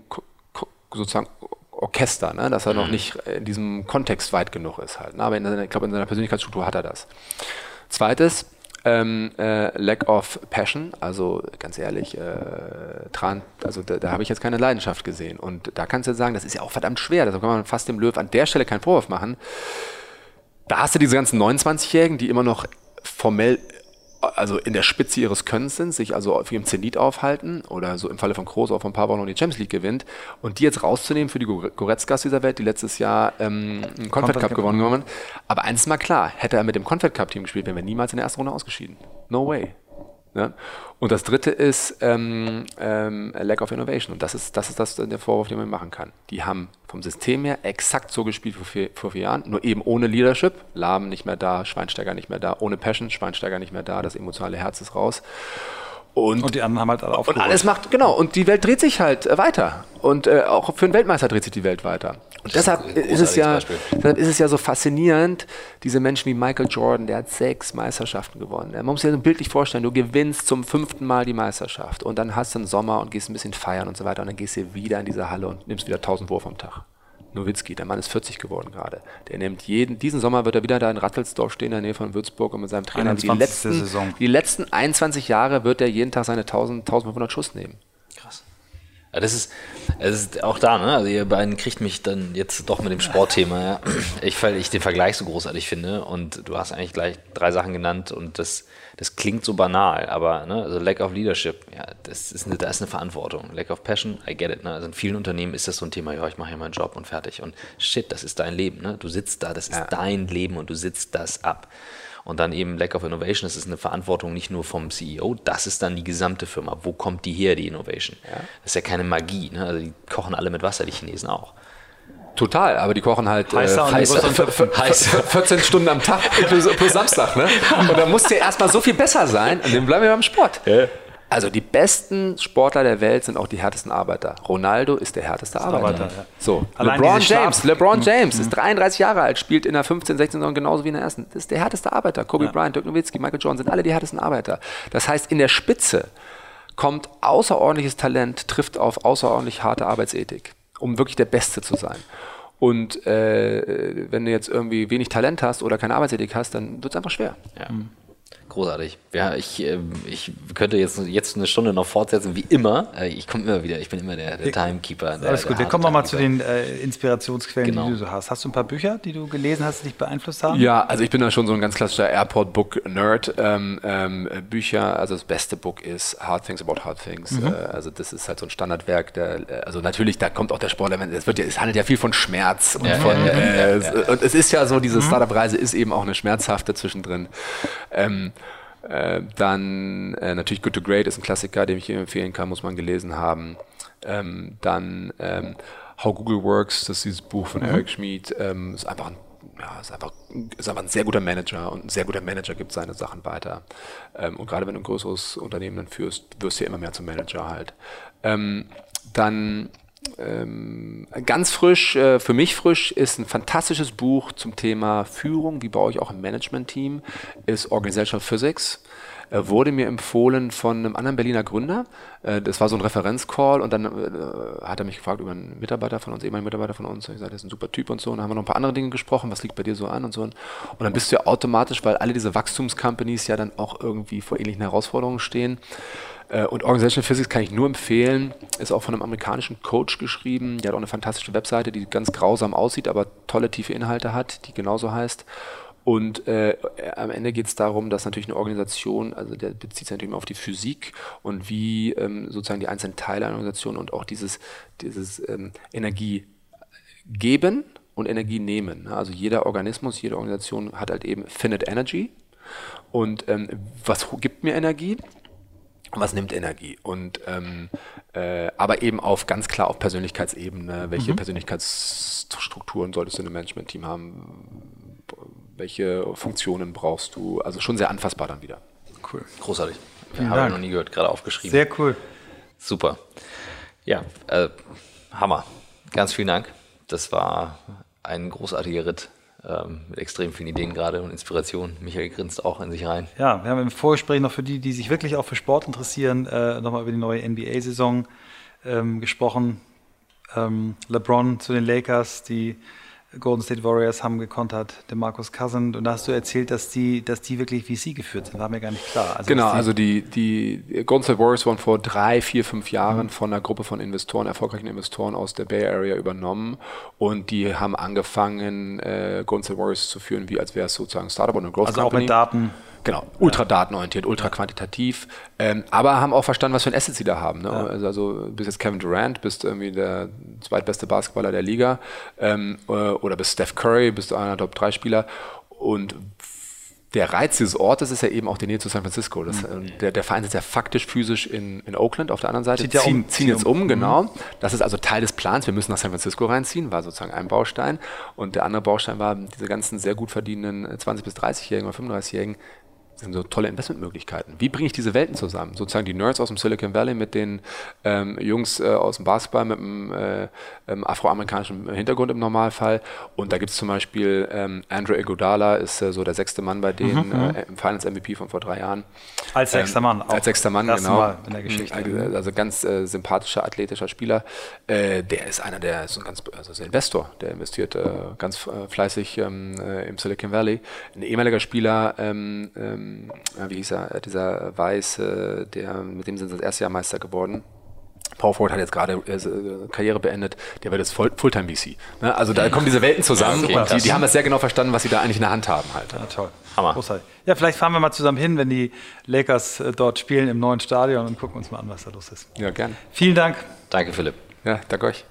sozusagen Orchester, ne? dass er noch mhm. nicht in diesem Kontext weit genug ist halt. Ne? Aber in, ich glaube, in seiner Persönlichkeitsstruktur hat er das. Zweites, ähm, äh, Lack of Passion, also ganz ehrlich, äh, Tran, also da, da habe ich jetzt keine Leidenschaft gesehen. Und da kannst du sagen, das ist ja auch verdammt schwer, da kann man fast dem Löw an der Stelle keinen Vorwurf machen. Da hast du diese ganzen 29-Jährigen, die immer noch formell also in der Spitze ihres Könnens sind, sich also auf ihrem Zenit aufhalten oder so im Falle von Kroos auch von ein paar Wochen die Champions League gewinnt und die jetzt rauszunehmen für die Goretzkas dieser Welt, die letztes Jahr ähm, einen Confed Cup gewonnen haben. Aber eins ist mal klar, hätte er mit dem Confed Cup Team gespielt, wären wir niemals in der ersten Runde ausgeschieden. No way. Ja? Und das dritte ist ähm, ähm, Lack of Innovation. Und das ist, das ist das, der Vorwurf, den man machen kann. Die haben vom System her exakt so gespielt vor vier, vor vier Jahren, nur eben ohne Leadership. Lahm nicht mehr da, Schweinsteiger nicht mehr da, ohne Passion, Schweinsteiger nicht mehr da, das emotionale Herz ist raus. Und, und, die anderen haben halt alle aufgeholt. Und alles macht, genau, und die Welt dreht sich halt äh, weiter. Und äh, auch für einen Weltmeister dreht sich die Welt weiter. Und deshalb ist, es ja, deshalb ist es ja so faszinierend, diese Menschen wie Michael Jordan, der hat sechs Meisterschaften gewonnen. Man muss sich das bildlich vorstellen, du gewinnst zum fünften Mal die Meisterschaft und dann hast du einen Sommer und gehst ein bisschen feiern und so weiter und dann gehst du wieder in diese Halle und nimmst wieder 1000 Wurf am Tag. Nowitzki, der Mann ist 40 geworden gerade. Der nimmt jeden, diesen Sommer wird er wieder da in Rattelsdorf stehen, in der Nähe von Würzburg und mit seinem Trainer. Die letzten, Saison. die letzten 21 Jahre wird er jeden Tag seine 1000, 1500 Schuss nehmen. Ja, das ist, das ist auch da, ne? Also ihr beiden kriegt mich dann jetzt doch mit dem Sportthema, ja. Ich, weil ich den Vergleich so großartig finde und du hast eigentlich gleich drei Sachen genannt und das, das klingt so banal, aber ne, also Lack of Leadership, ja, das ist eine, da ist eine Verantwortung. Lack of Passion, I get it. Ne? Also in vielen Unternehmen ist das so ein Thema, ja, ich mache ja meinen Job und fertig. Und shit, das ist dein Leben. Ne? Du sitzt da, das ist ja. dein Leben und du sitzt das ab. Und dann eben Lack of Innovation, das ist eine Verantwortung nicht nur vom CEO, das ist dann die gesamte Firma. Wo kommt die her, die Innovation? Ja. Das ist ja keine Magie. Ne? Also die kochen alle mit Wasser, die Chinesen auch. Total, aber die kochen halt heißer äh, heißer, heißer. 14 Stunden am Tag plus, plus Samstag. Ne? Und da muss dir erstmal so viel besser sein, und dann bleiben wir beim Sport. Ja. Also die besten Sportler der Welt sind auch die härtesten Arbeiter. Ronaldo ist der härteste Arbeiter. Arbeiter ja. So, Allein LeBron James, LeBron mhm. James mhm. ist 33 Jahre alt, spielt in der 15, 16 Saison genauso wie in der ersten. Das ist der härteste Arbeiter. Kobe ja. Bryant, Dirk Nowitzki, Michael Jordan sind alle die härtesten Arbeiter. Das heißt, in der Spitze kommt außerordentliches Talent, trifft auf außerordentlich harte Arbeitsethik, um wirklich der Beste zu sein. Und äh, wenn du jetzt irgendwie wenig Talent hast oder keine Arbeitsethik hast, dann wird es einfach schwer. Ja. Mhm. Großartig. Ja, ich, ähm, ich könnte jetzt, jetzt eine Stunde noch fortsetzen, wie immer. Äh, ich komme immer wieder, ich bin immer der, der Timekeeper. Der, Alles gut, wir kommen mal zu den äh, Inspirationsquellen, genau. die du so hast. Hast du ein paar Bücher, die du gelesen hast, die dich beeinflusst haben? Ja, also ich bin da schon so ein ganz klassischer Airport-Book-Nerd. Ähm, ähm, Bücher, also das beste Buch ist Hard Things About Hard Things. Mhm. Äh, also das ist halt so ein Standardwerk. Der, äh, also natürlich, da kommt auch der Sportelement. Es, wird ja, es handelt ja viel von Schmerz. Und, ja, von, ja, ja, und es ist ja so, diese mhm. Startup-Reise ist eben auch eine schmerzhafte zwischendrin. Ähm, äh, dann äh, natürlich Good to Great ist ein Klassiker, den ich empfehlen kann, muss man gelesen haben. Ähm, dann ähm, How Google Works, das ist dieses Buch von mhm. Eric Schmid, ähm, ist einfach ein ja, ist einfach, ist einfach ein sehr guter Manager und ein sehr guter Manager gibt seine Sachen weiter. Ähm, und gerade wenn du ein größeres Unternehmen dann führst, wirst du ja immer mehr zum Manager halt. Ähm, dann ähm, ganz frisch, äh, für mich frisch, ist ein fantastisches Buch zum Thema Führung, wie baue ich auch ein Management-Team, ist Organizational Physics. Äh, wurde mir empfohlen von einem anderen Berliner Gründer. Äh, das war so ein Referenzcall und dann äh, hat er mich gefragt über einen Mitarbeiter von uns, ehemaligen Mitarbeiter von uns. Ich sagte, das ist ein super Typ und so. Und dann haben wir noch ein paar andere Dinge gesprochen. Was liegt bei dir so an und so. Und dann bist du ja automatisch, weil alle diese Wachstumscompanies ja dann auch irgendwie vor ähnlichen Herausforderungen stehen, und Organizational Physics kann ich nur empfehlen, ist auch von einem amerikanischen Coach geschrieben. Der hat auch eine fantastische Webseite, die ganz grausam aussieht, aber tolle tiefe Inhalte hat, die genauso heißt. Und äh, am Ende geht es darum, dass natürlich eine Organisation, also der bezieht sich natürlich immer auf die Physik und wie ähm, sozusagen die einzelnen Teile einer Organisation und auch dieses, dieses ähm, Energie geben und Energie nehmen. Also jeder Organismus, jede Organisation hat halt eben Finite Energy. Und ähm, was gibt mir Energie? Was nimmt Energie und ähm, äh, aber eben auf ganz klar auf Persönlichkeitsebene, welche mhm. Persönlichkeitsstrukturen solltest du in einem Management-Team haben, welche Funktionen brauchst du, also schon sehr anfassbar dann wieder. Cool. Großartig. Ja, Habe ich noch nie gehört, gerade aufgeschrieben. Sehr cool. Super. Ja, äh, Hammer. Ganz vielen Dank. Das war ein großartiger Ritt ähm, mit extrem vielen Ideen gerade und Inspiration. Michael grinst auch in sich rein. Ja, wir haben im Vorgespräch noch für die, die sich wirklich auch für Sport interessieren, äh, nochmal über die neue NBA-Saison ähm, gesprochen. Ähm, LeBron zu den Lakers, die Golden State Warriors haben gekontert, der Markus Cousin. Und da hast du erzählt, dass die, dass die wirklich VC geführt sind. War mir gar nicht klar. Also genau, die also die, die Golden State Warriors wurden vor drei, vier, fünf Jahren mhm. von einer Gruppe von Investoren, erfolgreichen Investoren aus der Bay Area übernommen. Und die haben angefangen, äh, Golden State Warriors zu führen, wie als wäre es sozusagen ein Startup und eine Growth Also Company. auch mit Daten. Genau, ultra datenorientiert, ultra quantitativ, ähm, aber haben auch verstanden, was für ein Asset sie da haben. Ne? Ja. Also, also bist jetzt Kevin Durant, bist irgendwie der zweitbeste Basketballer der Liga ähm, äh, oder bist Steph Curry, bist einer der Top-3-Spieler und der Reiz dieses Ortes ist ja eben auch die Nähe zu San Francisco. Das, mhm. der, der, Verein sitzt ja faktisch physisch in, in Oakland auf der anderen Seite. Zieht ziehen, um, ziehen jetzt um, genau. Mhm. Das ist also Teil des Plans. Wir müssen nach San Francisco reinziehen, war sozusagen ein Baustein. Und der andere Baustein war, diese ganzen sehr gut verdienenden 20- bis 30-Jährigen oder 35-Jährigen sind so tolle Investmentmöglichkeiten. Wie bringe ich diese Welten zusammen? Sozusagen die Nerds aus dem Silicon Valley mit den ähm, Jungs äh, aus dem Basketball mit einem äh, ähm, afroamerikanischen Hintergrund im Normalfall. Und da gibt es zum Beispiel ähm, Andrew Iguodala, ist äh, so der sechste Mann bei denen, mhm, mhm. äh, im Finance MVP von vor drei Jahren. Als sechster Mann auch. Als sechster Mann, genau. Mal in der Geschichte. Also, also ganz äh, sympathischer, athletischer Spieler. Äh, der ist einer, der ist ein ganz, also ist ein Investor, der investiert ganz fleißig ähm, im Silicon Valley. Ein ehemaliger Spieler, ähm, ähm, wie hieß er, dieser Weiße, der, mit dem sind sie das erste Jahr Meister geworden. Power Forward hat jetzt gerade äh, Karriere beendet, der wird jetzt Full, Fulltime VC. Ne? Also da kommen diese Welten zusammen okay, und die, die, haben das sehr genau verstanden, was sie da eigentlich in der Hand haben halt. Ja, toll. Hammer. Großartig. Ja, vielleicht fahren wir mal zusammen hin, wenn die Lakers äh, dort spielen im neuen Stadion und gucken uns mal an, was da los ist. Ja, gerne. Vielen Dank. Danke, Philipp. Ja, danke euch.